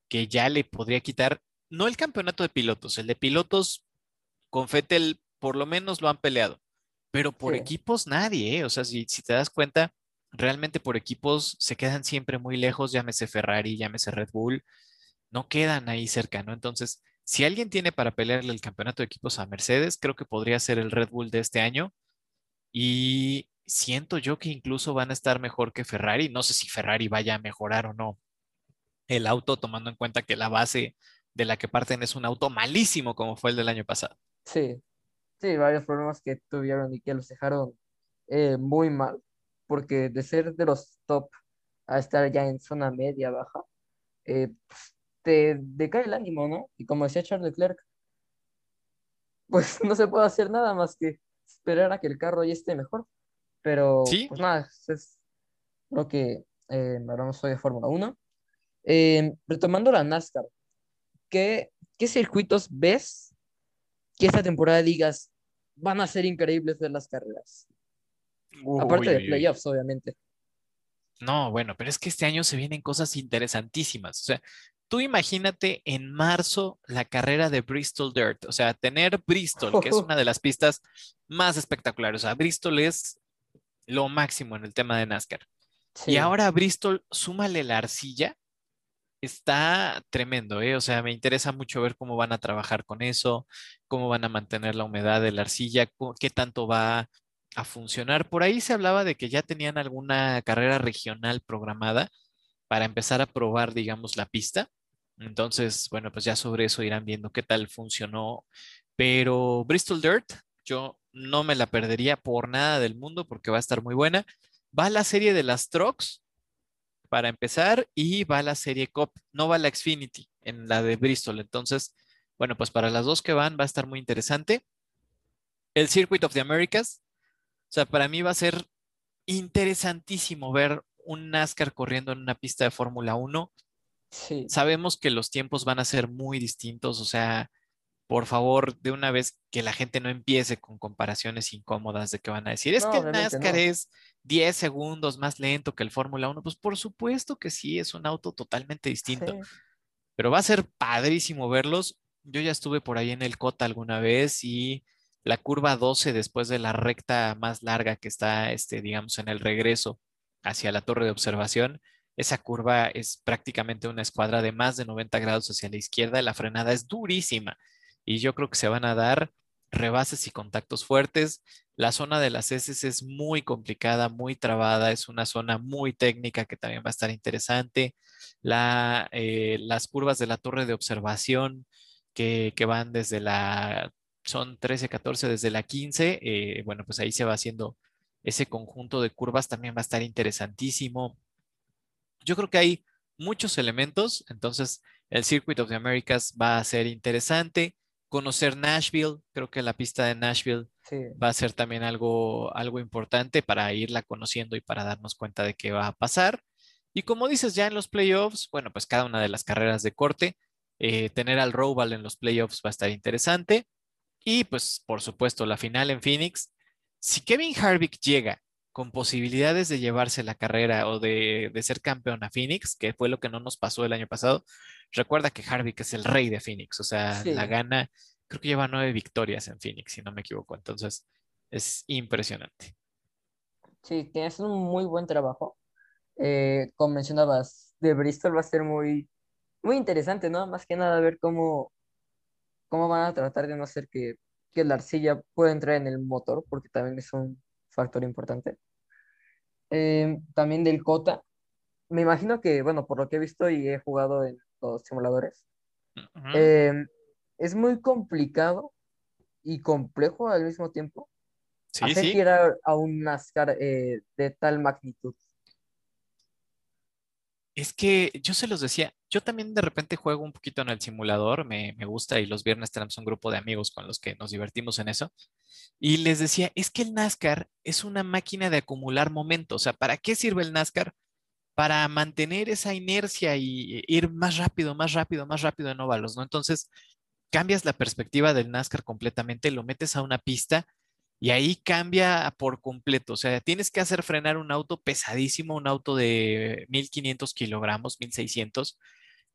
que ya le podría quitar, no el campeonato de pilotos, el de pilotos con Vettel por lo menos lo han peleado, pero por Sí, equipos nadie, ¿eh? O sea, si, si te das cuenta, realmente por equipos se quedan siempre muy lejos, llámese Ferrari, llámese Red Bull, no quedan ahí cerca, ¿no? Entonces, si alguien tiene para pelearle el campeonato de equipos a Mercedes, creo que podría ser el Red Bull de este año y siento yo que incluso van a estar mejor que Ferrari. No sé si Ferrari vaya a mejorar o no el auto, tomando en cuenta que la base de la que parten es un auto malísimo como fue el del año pasado. Sí, sí, varios problemas que tuvieron y que los dejaron eh, muy mal, porque de ser de los top a estar ya en zona media baja, eh, pues, te decae el ánimo, ¿no? Y como decía Charles Leclerc, pues <laughs> no se puede hacer nada más que esperar a que el carro ya esté mejor. Pero, Sí. pues nada, es lo que eh, hablamos hoy de Fórmula 1. Eh, retomando la NASCAR, ¿qué, qué circuitos ves que esta temporada digas van a ser increíbles de las carreras? Aparte Uy, de uy, uy. playoffs, obviamente. No, bueno, pero es que este año se vienen cosas interesantísimas. O sea, tú imagínate en marzo la carrera de Bristol Dirt. O sea, tener Bristol, que es <laughs> una de las pistas más espectaculares. O sea, Bristol es lo máximo en el tema de NASCAR. Y ahora Bristol, súmale la arcilla. Está tremendo, ¿eh? O sea, me interesa mucho ver cómo van a trabajar con eso, cómo van a mantener la humedad de la arcilla, qué tanto va a funcionar. Por ahí se hablaba de que ya tenían alguna carrera regional programada para empezar a probar, digamos, la pista. Entonces, bueno, pues ya sobre eso irán viendo qué tal funcionó. Pero Bristol Dirt, yo no me la perdería por nada del mundo porque va a estar muy buena. Va la serie de las Trucks para empezar y va la serie Cup, no va la Xfinity en la de Bristol. Entonces, bueno, pues para las dos que van va a estar muy interesante. El Circuit of the Americas, o sea, para mí va a ser interesantísimo ver un NASCAR corriendo en una pista de Fórmula 1. Sí. Sabemos que los tiempos van a ser muy distintos, o sea, por favor, de una vez que la gente no empiece con comparaciones incómodas de que van a decir, es No, que el NASCAR no. es 10 segundos más lento que el Fórmula 1. Pues por supuesto que sí, es un auto totalmente distinto, Sí. pero va a ser padrísimo verlos. Yo ya estuve por ahí en el COTA alguna vez y la curva 12 después de la recta más larga que está, este, digamos, en el regreso hacia la torre de observación, esa curva es prácticamente una escuadra de más de 90 grados hacia la izquierda, la frenada es durísima y yo creo que se van a dar rebases y contactos fuertes. La zona de las heces es muy complicada, muy trabada, es una zona muy técnica que también va a estar interesante. La, eh, las curvas de la torre de observación que, que van desde la, son 13, 14, desde la 15, eh, bueno, pues ahí se va haciendo ese conjunto de curvas, también va a estar interesantísimo. Yo creo que hay muchos elementos, entonces el Circuit of the Americas va a ser interesante. Conocer Nashville, creo que la pista de Nashville Sí. va a ser también algo, algo importante para irla conociendo y para darnos cuenta de qué va a pasar. Y como dices, ya en los playoffs, bueno, pues cada una de las carreras de corte, eh, tener al Roval en los playoffs va a estar interesante. Y pues, por supuesto, la final en Phoenix. Si Kevin Harvick llega con posibilidades de llevarse la carrera o de, de ser campeón a Phoenix, que fue lo que no nos pasó el año pasado, recuerda que Harvick es el rey de Phoenix, o sea, Sí. la gana, creo que lleva nueve victorias en Phoenix, si no me equivoco. Entonces, es impresionante. Sí, tienes un muy buen trabajo. Eh, como mencionabas, de Bristol va a ser muy, muy interesante, ¿no? Más que nada ver cómo, cómo van a tratar de no hacer que, que la arcilla pueda entrar en el motor, porque también es un factor importante. Eh, también del Cota. Me imagino que, bueno, por lo que he visto y he jugado en los simuladores, eh, es muy complicado y complejo al mismo tiempo Sí, hacer sí. girar a un NASCAR eh, de tal magnitud. Es que yo se los decía, yo también de repente juego un poquito en el simulador, me, me gusta y los viernes tenemos un grupo de amigos con los que nos divertimos en eso. Y les decía, es que el NASCAR es una máquina de acumular momentos. O sea, ¿para qué sirve el NASCAR? Para mantener esa inercia y ir más rápido, más rápido, más rápido en óvalos, ¿no? Entonces, cambias la perspectiva del NASCAR completamente, lo metes a una pista y ahí cambia por completo. O sea, tienes que hacer frenar un auto pesadísimo, un auto de 1500 kilogramos, 1600,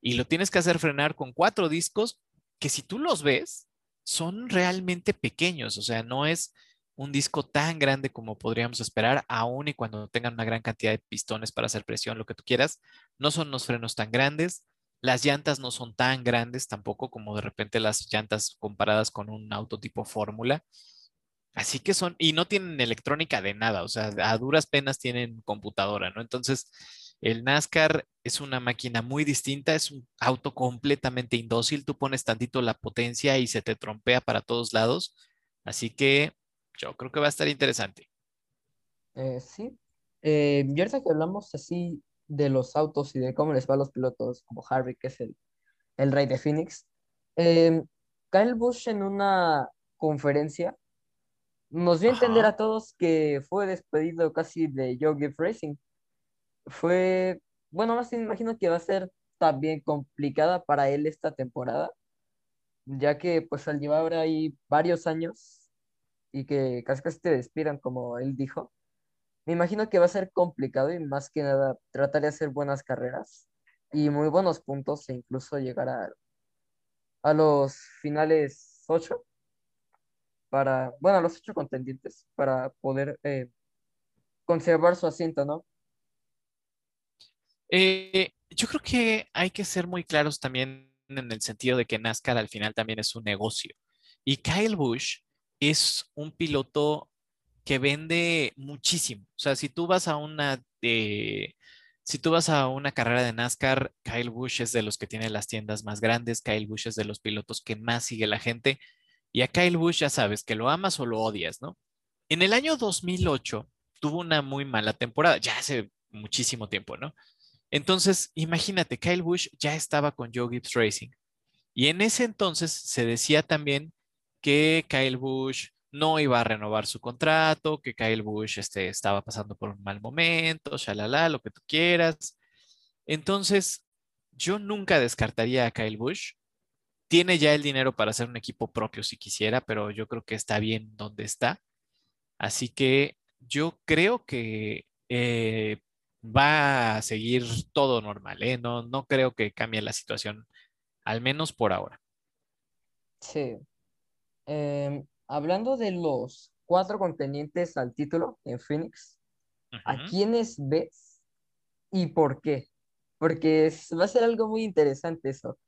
y lo tienes que hacer frenar con cuatro discos que si tú los ves, son realmente pequeños. O sea, no es un disco tan grande como podríamos esperar, aun y cuando tengan una gran cantidad de pistones para hacer presión, lo que tú quieras. No son los frenos tan grandes. Las llantas no son tan grandes tampoco como de repente las llantas comparadas con un auto tipo fórmula. Así que son, y no tienen electrónica de nada, o sea, a duras penas tienen computadora, ¿no? Entonces, El NASCAR es una máquina muy distinta, es un auto completamente indócil. Tú pones tantito la potencia y se te trompea para todos lados. Así que yo creo que va a estar interesante. Eh, sí. Eh, ahorita que hablamos así de los autos y de cómo les va a los pilotos, como Harvick, que es el, el rey de Phoenix, eh, Kyle Busch en una conferencia nos dio a entender a todos que fue despedido casi de Joe Racing. Fue, bueno, más imagino que va a ser también complicada para él esta temporada, ya que pues al llevar ahí varios años y que casi casi te despidan, como él dijo, me imagino que va a ser complicado y más que nada tratar de hacer buenas carreras y muy buenos puntos e incluso llegar a, a los finales 8 para, bueno, los ocho contendientes para poder eh, conservar su asiento, ¿no? Eh, yo creo que hay que ser muy claros también en el sentido de que NASCAR al final también es un negocio. Y Kyle Busch es un piloto que vende muchísimo. O sea, si tú vas a una, si tú vas a una carrera de NASCAR, Kyle Busch es de los que tiene las tiendas más grandes, Kyle Busch es de los pilotos que más sigue la gente. Y a Kyle Busch ya sabes que lo amas o lo odias, ¿no? En el año 2008 tuvo una muy mala temporada, ya hace muchísimo tiempo, ¿no? Entonces, imagínate, Kyle Busch ya estaba con Joe Gibbs Racing. Y en ese entonces se decía también que Kyle Busch no iba a renovar su contrato, que Kyle Busch este, estaba pasando por un mal momento, shalala, lo que tú quieras. Entonces, yo nunca descartaría a Kyle Busch. Tiene ya el dinero para hacer un equipo propio si quisiera, pero yo creo que está bien donde está. Así que yo creo que eh, va a seguir todo normal, ¿eh? No, no creo que cambie la situación, al menos por ahora. Sí. Em, hablando de los cuatro contendientes al título en Phoenix, ¿a quiénes ves y por qué? Porque es- va a ser algo muy interesante eso.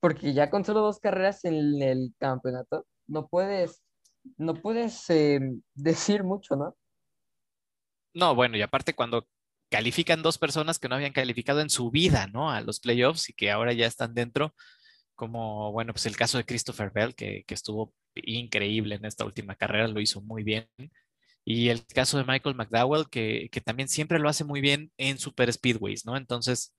Porque ya con solo dos carreras en el campeonato, no puedes, no puedes em, <laughs> decir mucho, ¿no? No, bueno, y aparte cuando califican dos personas que no habían calificado en su vida, ¿no? A los playoffs y que ahora ya están dentro, como, bueno, pues el caso de Christopher Bell, que, que estuvo increíble en esta última carrera, lo hizo muy bien. Y el caso de Michael McDowell, que, que también siempre lo hace muy bien en super speedways, ¿no? Entonces,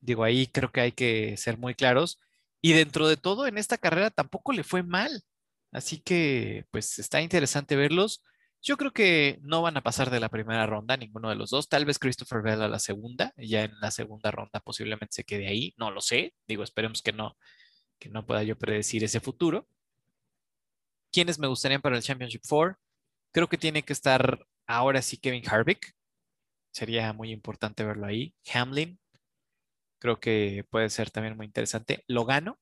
digo, ahí creo que hay que ser muy claros. Y dentro de todo, en esta carrera tampoco le fue mal. Así que, pues, está interesante verlos. Yo creo que no van a pasar de la primera ronda, ninguno de los dos. Tal vez Christopher Bell a la segunda, ya en la segunda ronda posiblemente se quede ahí. No lo sé. Digo, esperemos que no, que no pueda yo predecir ese futuro. ¿Quiénes me gustarían para el Championship 4? Creo que tiene que estar ahora sí Kevin Harvick. Sería muy importante verlo ahí. Hamlin. Creo que puede ser también muy interesante. Logano.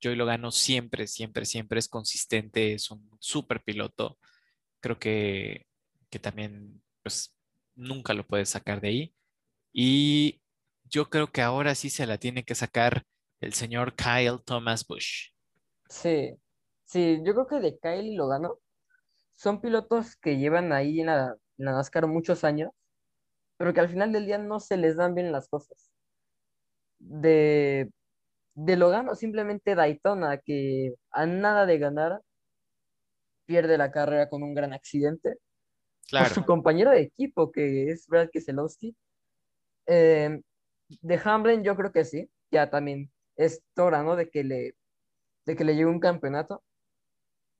Joey Logano siempre, siempre, siempre es consistente. Es un súper piloto. Creo que, que también, pues, nunca lo puedes sacar de ahí. Y yo creo que ahora sí se la tiene que sacar el señor Kyle Thomas Bush. Sí, sí, yo creo que de Kyle y Logano son pilotos que llevan ahí en la, en la NASCAR muchos años, pero que al final del día no se les dan bien las cosas. De, de Logano simplemente Daytona, que a nada de ganar, pierde la carrera con un gran accidente. Por su compañero de equipo, que es Brad Keselowski. Eh, de Hamlin yo creo que sí, ya también es hora, ¿no? De que le, de que le llegue un campeonato.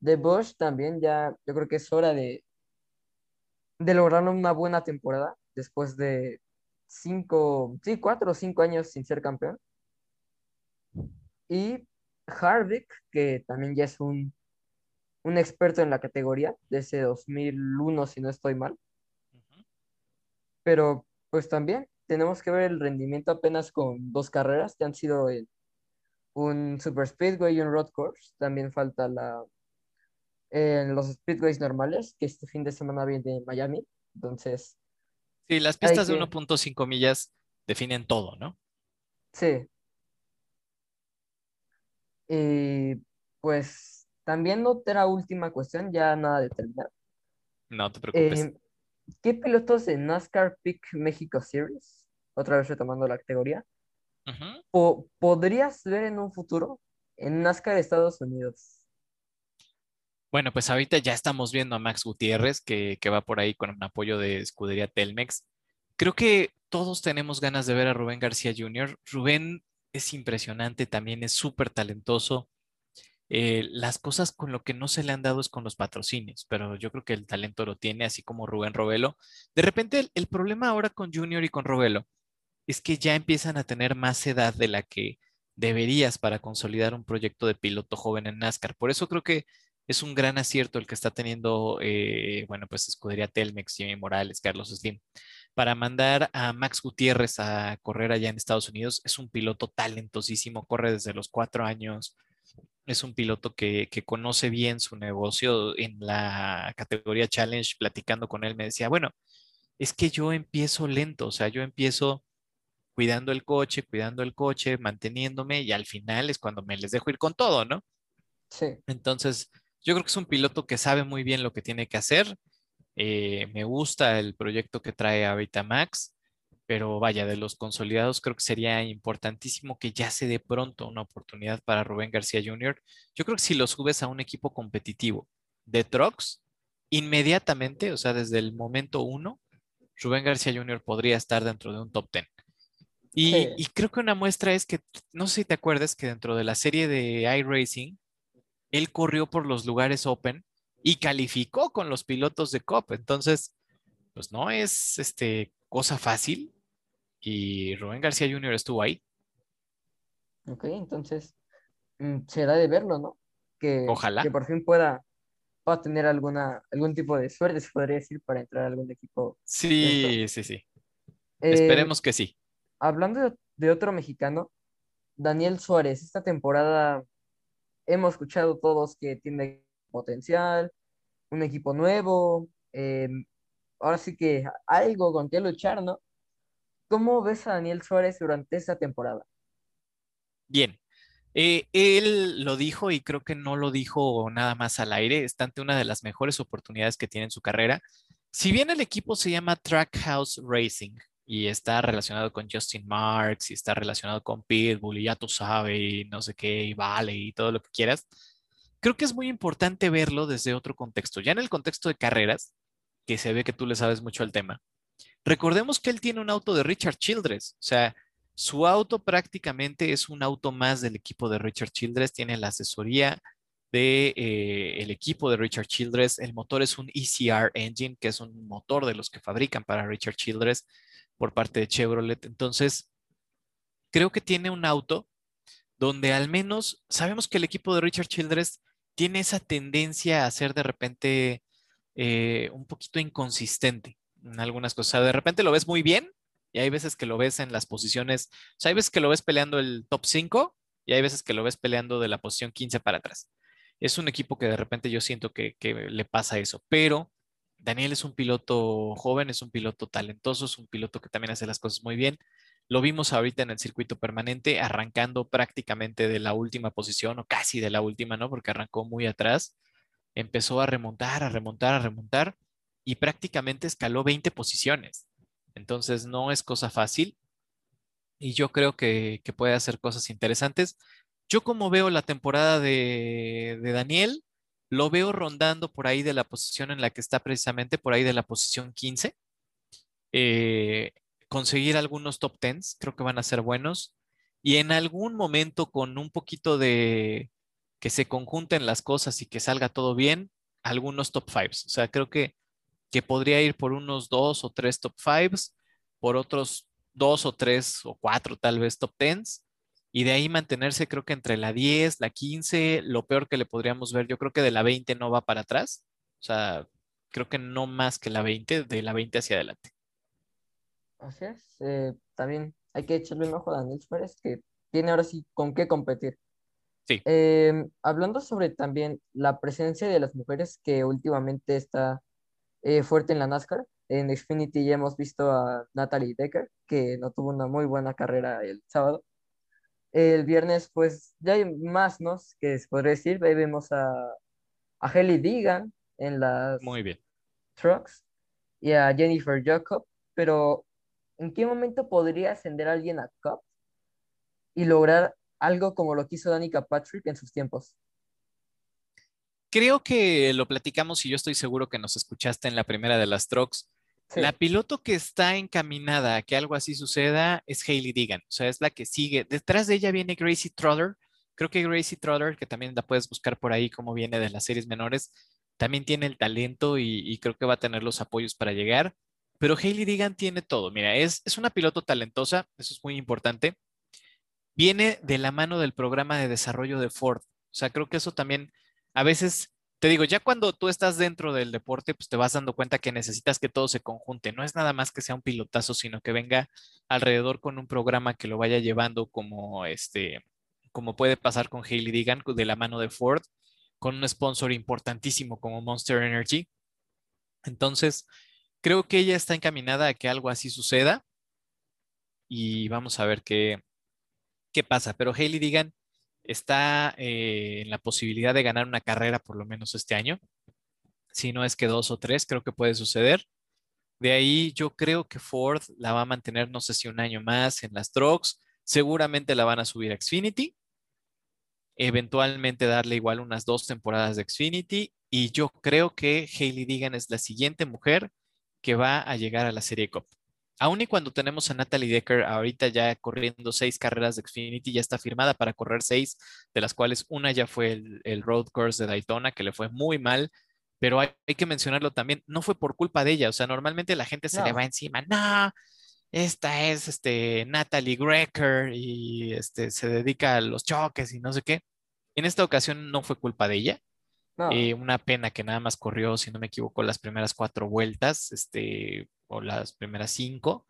De Bush también ya, yo creo que es hora de, de lograr una buena temporada después de cinco, sí, cuatro o cinco años sin ser campeón. Y Harvick, que también ya es un, un experto en la categoría desde 2001, si no estoy mal. Pero pues también tenemos que ver el rendimiento apenas con dos carreras que han sido en un Super Speedway y un Road Course. También falta la en los Speedways normales, que este fin de semana viene en Miami. Entonces, Sí, las pistas de que, 1.5 millas definen todo, ¿no? sí. Y pues también otra última cuestión, ya nada de terminar. No te preocupes. Eh, ¿qué pilotos de NASCAR Peak México Series, otra vez retomando la categoría, po- podrías ver en un futuro en NASCAR Estados Unidos? Bueno, pues ahorita ya estamos viendo a Max Gutiérrez que, que va por ahí con un apoyo de escudería Telmex. Creo que todos tenemos ganas de ver a Rubén García Jr. Rubén es impresionante, también es súper talentoso. Eh, las cosas con lo que no se le han dado es con los patrocinios, pero yo creo que el talento lo tiene, así como Rubén Robelo. De repente, el, el problema ahora con Junior y con Robelo es que ya empiezan a tener más edad de la que deberías para consolidar un proyecto de piloto joven en NASCAR. Por eso creo que es un gran acierto el que está teniendo, eh, bueno, pues Escudería Telmex, Jimmy Morales, Carlos Slim, para mandar a Max Gutiérrez a correr allá en Estados Unidos. Es un piloto talentosísimo, corre desde los cuatro años. Es un piloto que, que conoce bien su negocio en la categoría Challenge, platicando con él, me decía, bueno, es que yo empiezo lento, o sea, yo empiezo cuidando el coche, cuidando el coche, manteniéndome y al final es cuando me les dejo ir con todo, ¿no? Sí, Entonces, yo creo que es un piloto que sabe muy bien lo que tiene que hacer. Eh, me gusta el proyecto que trae ahorita Max, pero vaya, de los consolidados creo que sería importantísimo que ya se dé pronto una oportunidad para Rubén García Jr. Yo creo que si lo subes a un equipo competitivo de trucks, inmediatamente, o sea, desde el momento uno, Rubén García Jr. podría estar dentro de un top 10. Y, Sí. y creo que una muestra es que, no sé si te acuerdas que dentro de la serie de iRacing, él corrió por los lugares open y calificó con los pilotos de COP. Entonces, pues no es este, cosa fácil. Y Rubén García Jr. estuvo ahí. ok, entonces mm, será de verlo, ¿no? Que, Ojalá. que por fin pueda, pueda tener alguna, algún tipo de suerte, se podría decir, para entrar a algún equipo. Sí, sí, sí. Eh, Esperemos que sí. Hablando de, de otro mexicano, Daniel Suárez, esta temporada hemos escuchado todos que tiene potencial, un equipo nuevo, eh, ahora sí que algo con qué luchar, ¿no? ¿Cómo ves a Daniel Suárez durante esta temporada? Bien. Eh, él lo dijo y creo que no lo dijo nada más al aire. Está ante una de las mejores oportunidades que tiene en su carrera. Si bien el equipo se llama Trackhouse Racing y está relacionado con Justin Marks y está relacionado con Pitbull y ya tú sabes y no sé qué y vale y todo lo que quieras, creo que es muy importante verlo desde otro contexto. Ya en el contexto de carreras, que se ve que tú le sabes mucho al tema. Recordemos que él tiene un auto de Richard Childress, o sea, su auto prácticamente es un auto más del equipo de Richard Childress, tiene la asesoría de eh, equipo de Richard Childress, el motor es un ECR engine, que es un motor de los que fabrican para Richard Childress por parte de Chevrolet. Entonces, creo que tiene un auto donde al menos sabemos que el equipo de Richard Childress tiene esa tendencia a ser de repente eh, un poquito inconsistente en algunas cosas. De repente lo ves muy bien y hay veces que lo ves en las posiciones, o sea, hay veces que lo ves peleando el top 5 y hay veces que lo ves peleando de la posición 15 para atrás. Es un equipo que de repente yo siento que le pasa eso, pero Daniel es un piloto joven, es un piloto talentoso, es un piloto que también hace las cosas muy bien. Lo vimos ahorita en el circuito permanente, arrancando prácticamente de la última posición, o casi de la última, ¿no? Porque arrancó muy atrás. Empezó a remontar, a remontar, a remontar, y prácticamente escaló 20 posiciones. Entonces no es cosa fácil. Y yo creo que, que puede hacer cosas interesantes. Yo como veo la temporada de, de Daniel, lo veo rondando por ahí de la posición en la que está precisamente, por ahí de la posición 15. Eh, conseguir algunos top 10, creo que van a ser buenos. Y en algún momento con un poquito de que se conjunten las cosas y que salga todo bien, algunos top 5. O sea, creo que, que podría ir por unos dos o tres top 5, por otros dos o tres o cuatro tal vez top 10 y de ahí mantenerse creo que entre la 10, la 15, lo peor que le podríamos ver, yo creo que de la 20 no va para atrás, o sea, creo que no más que la 20, de la 20 hacia adelante. Así es. eh, también hay que echarle un ojo a Daniel Suárez, que tiene ahora sí con qué competir. Sí. Eh, hablando sobre también la presencia de las mujeres que últimamente está eh, fuerte en la NASCAR. En Xfinity ya hemos visto a Natalie Decker, que no tuvo una muy buena carrera el sábado. El viernes, pues ya hay más, ¿no? Que se podría decir. Ahí vemos a, a Haley Deegan en las Muy bien. trucks. y a Jennifer Jacob, pero ¿en qué momento podría ascender alguien a Cup y lograr algo como lo que hizo Danica Patrick en sus tiempos? Creo que lo platicamos y yo estoy seguro que nos escuchaste en la primera de las trucks. La piloto que está encaminada a que algo así suceda es Hailey Digan, o sea, es la que sigue. Detrás de ella viene Gracie Trotter. Creo que Gracie Trotter, que también la puedes buscar por ahí como viene de las series menores, también tiene el talento y, y creo que va a tener los apoyos para llegar. Pero Hailey Digan tiene todo. Mira, es, es una piloto talentosa, eso es muy importante. Viene de la mano del programa de desarrollo de Ford. O sea, creo que eso también a veces te digo, ya cuando tú estás dentro del deporte, pues te vas dando cuenta que necesitas que todo se conjunte. No es nada más que sea un pilotazo, sino que venga alrededor con un programa que lo vaya llevando como este, como puede pasar con Hailey Digan de la mano de Ford, con un sponsor importantísimo como Monster Energy. Entonces, creo que ella está encaminada a que algo así suceda y vamos a ver qué, qué pasa. Pero Hailey Digan está eh, en la posibilidad de ganar una carrera por lo menos este año. Si no es que dos o tres, creo que puede suceder. De ahí yo creo que Ford la va a mantener, no sé si un año más en las trucks. Seguramente la van a subir a Xfinity. Eventualmente darle igual unas dos temporadas de Xfinity. Y yo creo que Hailey Digan es la siguiente mujer que va a llegar a la Serie Cup. Aún y cuando tenemos a Natalie Decker ahorita ya corriendo seis carreras de Xfinity, ya está firmada para correr seis, de las cuales una ya fue el, el Road Course de Daytona, que le fue muy mal, pero hay, hay, que mencionarlo también, no fue por culpa de ella, o sea, normalmente la gente se No. le va encima, no, esta es este, Natalie Grecker y este, se dedica a los choques y no sé qué. En esta ocasión no fue culpa de ella, No, eh, una pena que nada más corrió, si no me equivoco, las primeras cuatro vueltas, este, o las primeras cinco,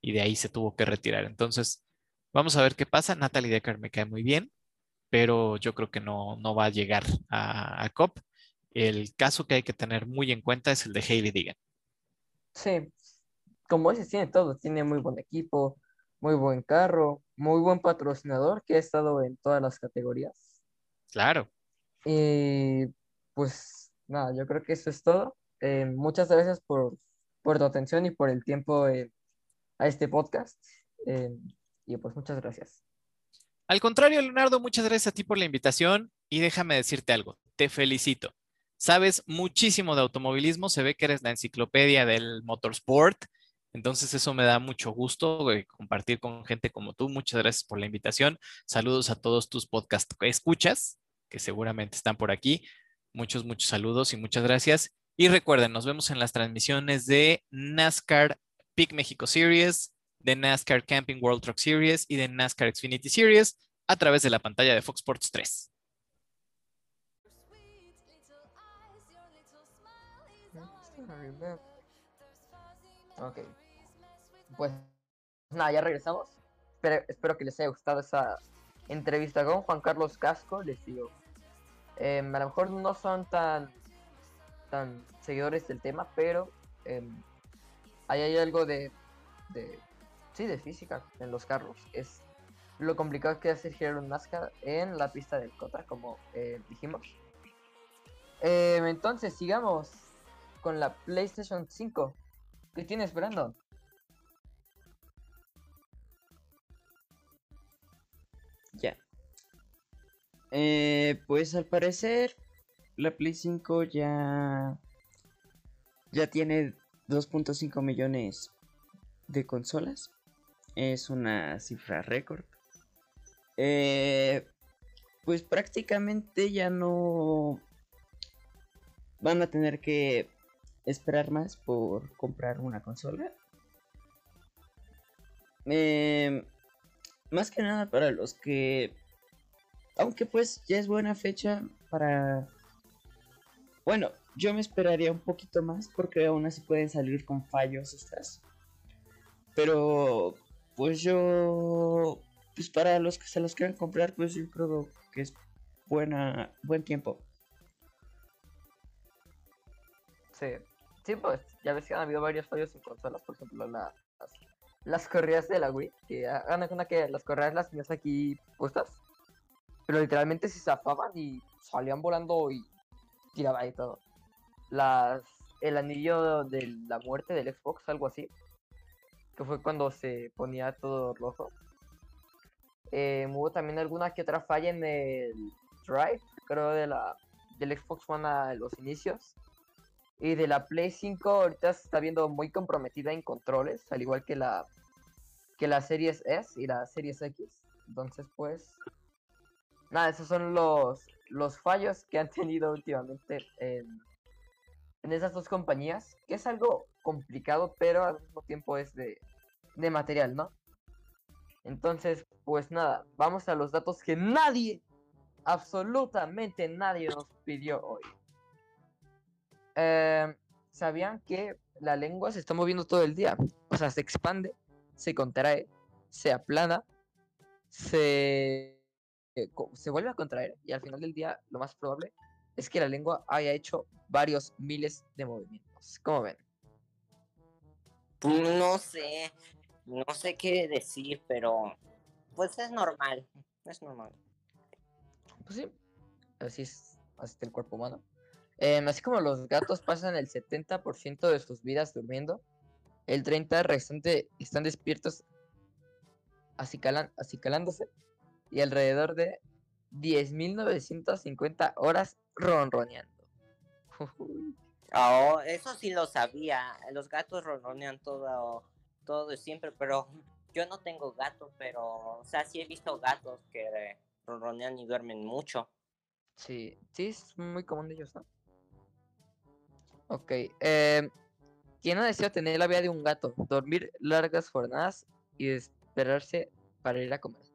y de ahí se tuvo que retirar. Entonces, vamos a ver qué pasa. Natalie Decker me cae muy bien, pero yo creo que no, no va a llegar a, a COP. El caso que hay que tener muy en cuenta es el de Hailey Digan. sí, como dices, tiene todo, tiene muy buen equipo, muy buen carro, muy buen patrocinador que ha estado en todas las categorías. Claro, Y pues nada, yo creo que eso es todo. Eh, muchas gracias por, por tu atención y por el tiempo eh, a este podcast. Eh, y pues muchas gracias. Al contrario, Leonardo, muchas gracias a ti por la invitación y déjame decirte algo, te felicito. Sabes muchísimo de automovilismo, se ve que eres la enciclopedia del motorsport, entonces eso me da mucho gusto compartir con gente como tú. Muchas gracias por la invitación. Saludos a todos tus podcast escuchas, que seguramente están por aquí. Muchos, muchos saludos y muchas gracias. Y recuerden, nos vemos en las transmisiones de NASCAR Peak México Series, de NASCAR Camping World Truck Series y de NASCAR Xfinity Series a través de la pantalla de Fox Sports 3. Ok. Pues nada, ya regresamos. Espero, espero que les haya gustado esa entrevista con Juan Carlos Casco. Les digo, em, a lo mejor no son tan, tan seguidores del tema, pero em, ahí hay algo de, sí, de física en los carros. Es lo complicado que es hacer girar un NASCAR en la pista del Cota, como eh, dijimos. Em, entonces, sigamos con la PlayStation 5. ¿Qué tienes, Brandon? Eh, pues al parecer la Play 5 ya ya tiene 2.5 millones de consolas. Es una cifra récord. Eh, pues prácticamente ya no van a tener que esperar más por comprar una consola. Eh, más que nada para los que aunque pues ya es buena fecha para bueno yo me esperaría un poquito más porque aún así pueden salir con fallos estas. Pero pues yo pues para los que se los quieran comprar pues yo creo que es buena buen tiempo. Sí, sí, pues ya ves que han habido varios fallos en consolas, por ejemplo, la- las, las correas de la Wii, que hagan de cuenta que las correas las tenías aquí puestas, pero literalmente se zafaban y salían volando y tiraba y todo. Las el anillo de la muerte del Xbox, algo así. Que fue cuando se ponía todo rojo. Eh, hubo también alguna que otra falla en el Drive, creo, de la, del Xbox One a los inicios. Y de la Play 5 ahorita se está viendo muy comprometida en controles, al igual que la que la Series S y la Series X. Entonces, pues, nada, esos son los, los fallos que han tenido últimamente en, en esas dos compañías, que es algo complicado, pero al mismo tiempo es de, de material, ¿no? Entonces, pues nada, vamos a los datos que nadie, absolutamente nadie nos pidió hoy. Eh, ¿Sabían que la lengua se está moviendo todo el día? O sea, se expande, se contrae, se aplana, se, eh, se vuelve a contraer y al final del día lo más probable es que la lengua haya hecho varios miles de movimientos. ¿Cómo ven? No sé, no sé qué decir, pero pues es normal, es normal. Pues sí, así es, así está el cuerpo humano. Em, así como los gatos pasan el 70% de sus vidas durmiendo, el 30% restante están despiertos acicalan- acicalándose y alrededor de 10.950 horas ronroneando. Oh, eso sí lo sabía. Los gatos ronronean todo, todo siempre, pero yo no tengo gatos, pero, o sea, sí he visto gatos que ronronean y duermen mucho. Sí, sí, es muy común de ellos, ¿no? Ok, em, ¿quién no desea tener la vida de un gato? Dormir largas jornadas y esperarse para ir a comer.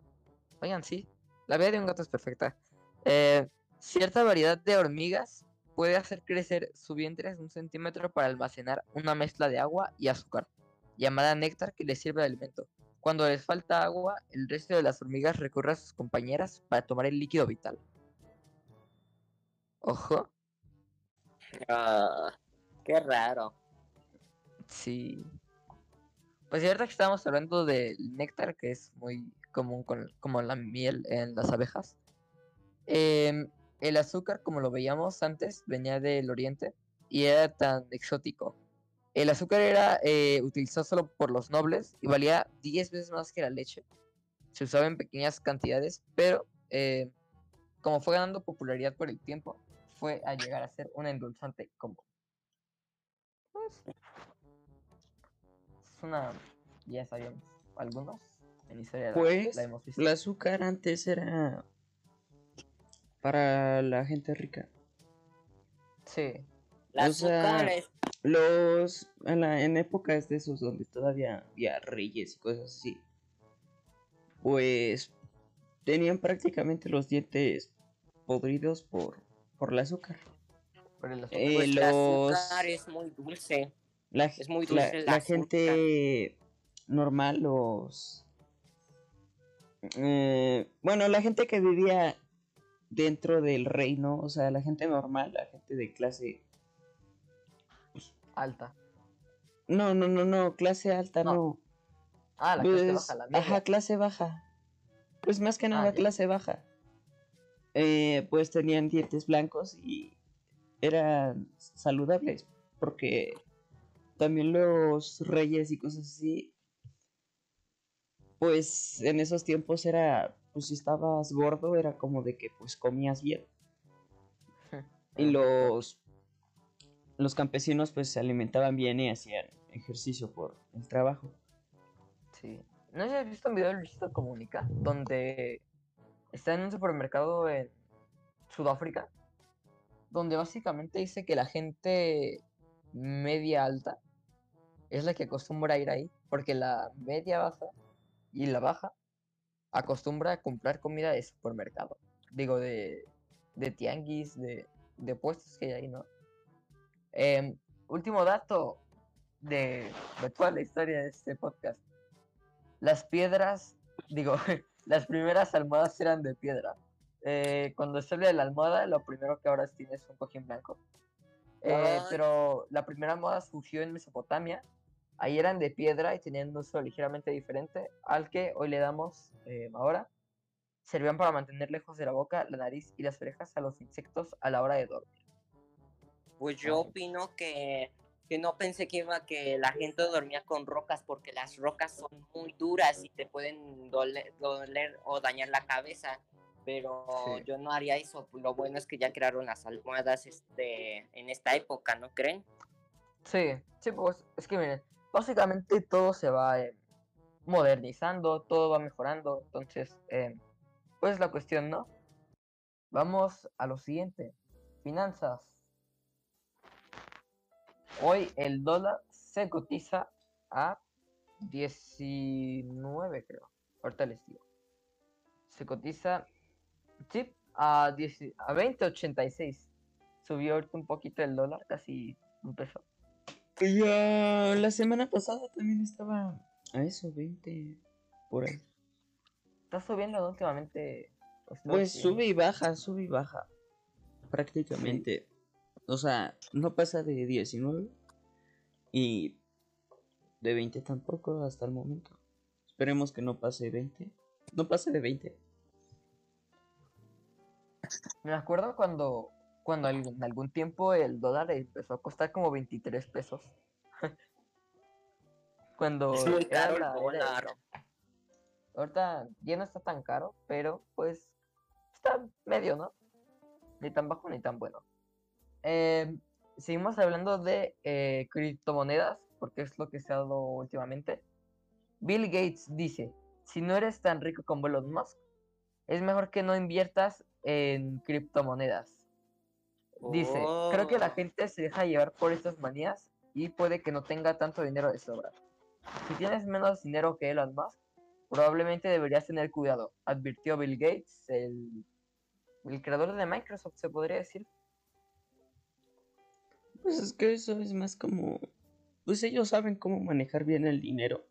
Oigan, sí, la vida de un gato es perfecta. Eh, cierta variedad de hormigas puede hacer crecer su vientre un centímetro para almacenar una mezcla de agua y azúcar, llamada néctar que les sirve de alimento. Cuando les falta agua, el resto de las hormigas recurre a sus compañeras para tomar el líquido vital. Ojo, Ah, qué raro. sí. Pues cierto que estábamos hablando del néctar, que es muy común con, como la miel en las abejas. Em, el azúcar, como lo veíamos antes, venía del oriente y era tan exótico. El azúcar era eh, utilizado solo por los nobles y valía 10 veces más que la leche. Se usaba en pequeñas cantidades, pero eh, como fue ganando popularidad por el tiempo, fue a llegar a ser un endulzante común. Pues, es una, ya sabíamos, algunos en historia la- Pues, la hemos visto. el azúcar antes era para la gente rica. Sí, La O sea, azúcar es Los en, la, en épocas de esos donde todavía había reyes y cosas así, pues tenían prácticamente los dientes podridos por, por el azúcar. por el azúcar. Eh, pues, el los- azúcar es muy dulce. La, Es muy dulce la gente normal, los... eh, bueno, la gente que vivía dentro del reino, o sea, la gente normal, la gente de clase... alta. No, no, no, no, clase alta, No, no. Ah, la clase Pues, baja, la media. Ajá, clase baja. Pues más que Ah, nada ya. clase baja. Eh, pues tenían dientes blancos y eran saludables. Porque también los reyes y cosas así. Pues en esos tiempos era. Pues si estabas gordo, era como de que pues comías bien. <laughs> Y los. Los campesinos pues se alimentaban bien y hacían ejercicio por el trabajo. Sí. ¿No sé si has visto un video de Luisito Comunica? Donde está en un supermercado en Sudáfrica. Donde básicamente dice que la gente media alta es la que acostumbra ir ahí. Porque la media baja y la baja acostumbra a comprar comida de supermercado. Digo, de, de tianguis, de, de puestos que hay ahí, ¿no? Em, último dato de, de toda la historia de este podcast. Las piedras, digo, <laughs> las primeras almohadas eran de piedra. Eh, cuando se habla de la almohada, lo primero que ahora tienes es un cojín blanco. Eh, Ay. pero la primera almohada surgió en Mesopotamia. Ahí eran de piedra y tenían un uso ligeramente diferente al que hoy le damos eh, ahora. Servían para mantener lejos de la boca, la nariz y las orejas a los insectos a la hora de dormir. Pues yo opino que, que no pensé que iba que la gente dormía con rocas porque las rocas son muy duras y te pueden doler, doler o dañar la cabeza. Pero Sí. yo no haría eso. Lo bueno es que ya crearon las almohadas este, en esta época, ¿no creen? Sí, sí, pues es que miren, básicamente todo se va eh, modernizando, todo va mejorando, entonces, eh, pues la cuestión, ¿no? Vamos a lo siguiente, finanzas. Hoy el dólar se cotiza a 19, creo. Ahorita les digo. Se cotiza, a, 10 a 20.86. Subió ahorita un poquito el dólar, casi un peso. Ya la semana pasada también estaba a eso, 20 por ahí. Está subiendo últimamente. Pues, Pues sube y baja, sube y baja. Prácticamente. O sea, no pasa de 19 y de 20 tampoco hasta el momento. Esperemos que no pase 20. No pase de 20. Me acuerdo cuando, cuando en algún tiempo el dólar empezó a costar como 23 pesos. <laughs> cuando Es muy era caro el la era de- dólar. Ahorita ya no está tan caro, pero pues está medio, ¿no? Ni tan bajo ni tan bueno. Eh, seguimos hablando de eh, criptomonedas, porque es lo que se ha dado últimamente. Bill Gates dice, si no eres tan rico como Elon Musk, es mejor que no inviertas en criptomonedas. Dice, creo que la Oh. gente se deja llevar por estas manías y puede que no tenga tanto dinero de sobra. Si tienes menos dinero que Elon Musk, probablemente deberías tener cuidado, advirtió Bill Gates, el, el creador de Microsoft, se podría decir. Pues es que eso es más como. Pues ellos saben cómo manejar bien el dinero.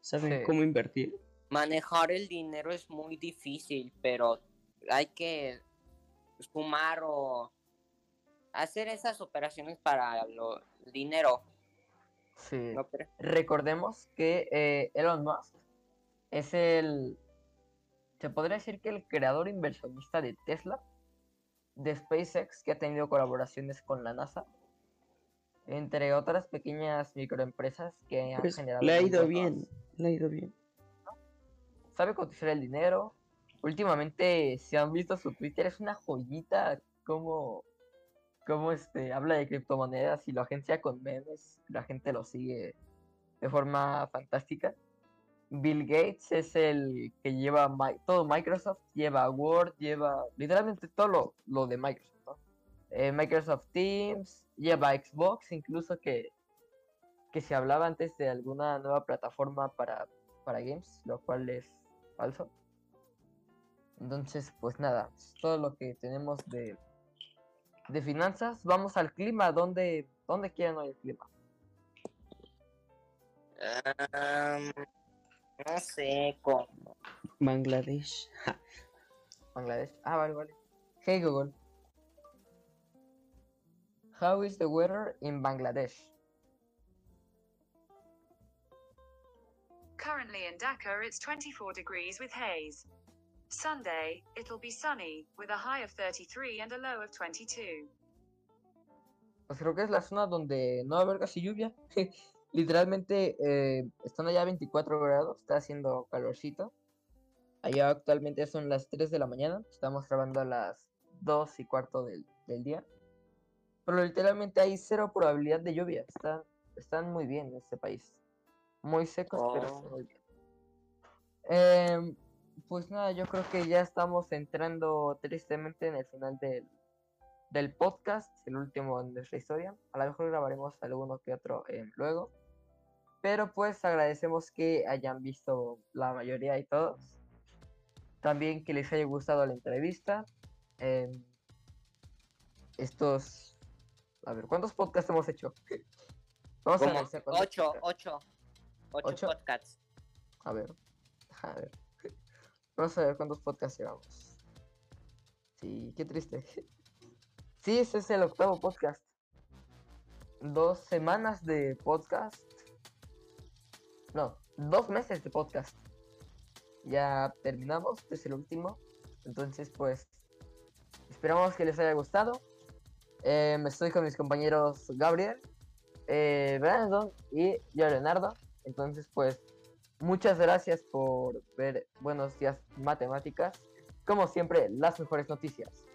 Saben Sí. cómo invertir. Manejar el dinero es muy difícil, pero hay que sumar o hacer esas operaciones para lo, el dinero. Sí. Recordemos que eh, Elon Musk es el, se podría decir que el creador inversionista de Tesla, de SpaceX, que ha tenido colaboraciones con la NASA, entre otras pequeñas microempresas que han Pues generado... le ha ido bien. Le ha ido bien. sabe cotizar el dinero. Últimamente, si han visto su Twitter, es una joyita como, como este, habla de criptomonedas y lo agencia con memes. La gente lo sigue de forma fantástica. Bill Gates es el que lleva todo Microsoft, lleva Word, lleva literalmente todo lo, lo de Microsoft. ¿no? Eh, Microsoft Teams, lleva Xbox, incluso que, que se hablaba antes de alguna nueva plataforma para, para games, lo cual es falso. Entonces, pues nada, todo lo que tenemos de, de finanzas. Vamos al clima, ¿dónde, dónde quieren hoy el clima? No sé cómo. Bangladesh. Bangladesh. Ah, vale, vale. Hey Google. How is the weather in Bangladesh? Currently in Dhaka, it's 24 degrees with haze. Sunday, it'll be sunny, with a high of 33 and a low of 22. Pues creo que es la zona donde no va a haber casi lluvia. <laughs> Literalmente eh, están allá a 24 grados, está haciendo calorcito. Allá actualmente son las 3 de la mañana, estamos grabando a las 2 y cuarto del, del día. Pero literalmente hay cero probabilidad de lluvia, están, están muy bien en este país. Muy secos, pero Oh. están muy bien. Em, pues nada, yo creo que ya estamos entrando tristemente en el final del, del podcast, el último en nuestra historia. A lo mejor grabaremos alguno que otro eh, luego. Pero pues agradecemos que hayan visto la mayoría y todos. También que les haya gustado la entrevista. Em, estos... A ver, ¿cuántos podcasts hemos hecho? <laughs> Vamos a cuántos ocho, ocho, ocho, ¿Ocho? podcasts. A ver. A ver. Vamos a ver cuántos podcasts llevamos. Sí, qué triste. <laughs> Sí, ese es el octavo podcast. Dos semanas de podcast. No, dos meses de podcast. Ya terminamos, este es el último. Entonces, pues, esperamos que les haya gustado. Em, estoy con mis compañeros Gabriel, eh, Brandon y yo, Leonardo. Entonces, pues, muchas gracias por ver Buenos Días Matemáticas. Como siempre, las mejores noticias.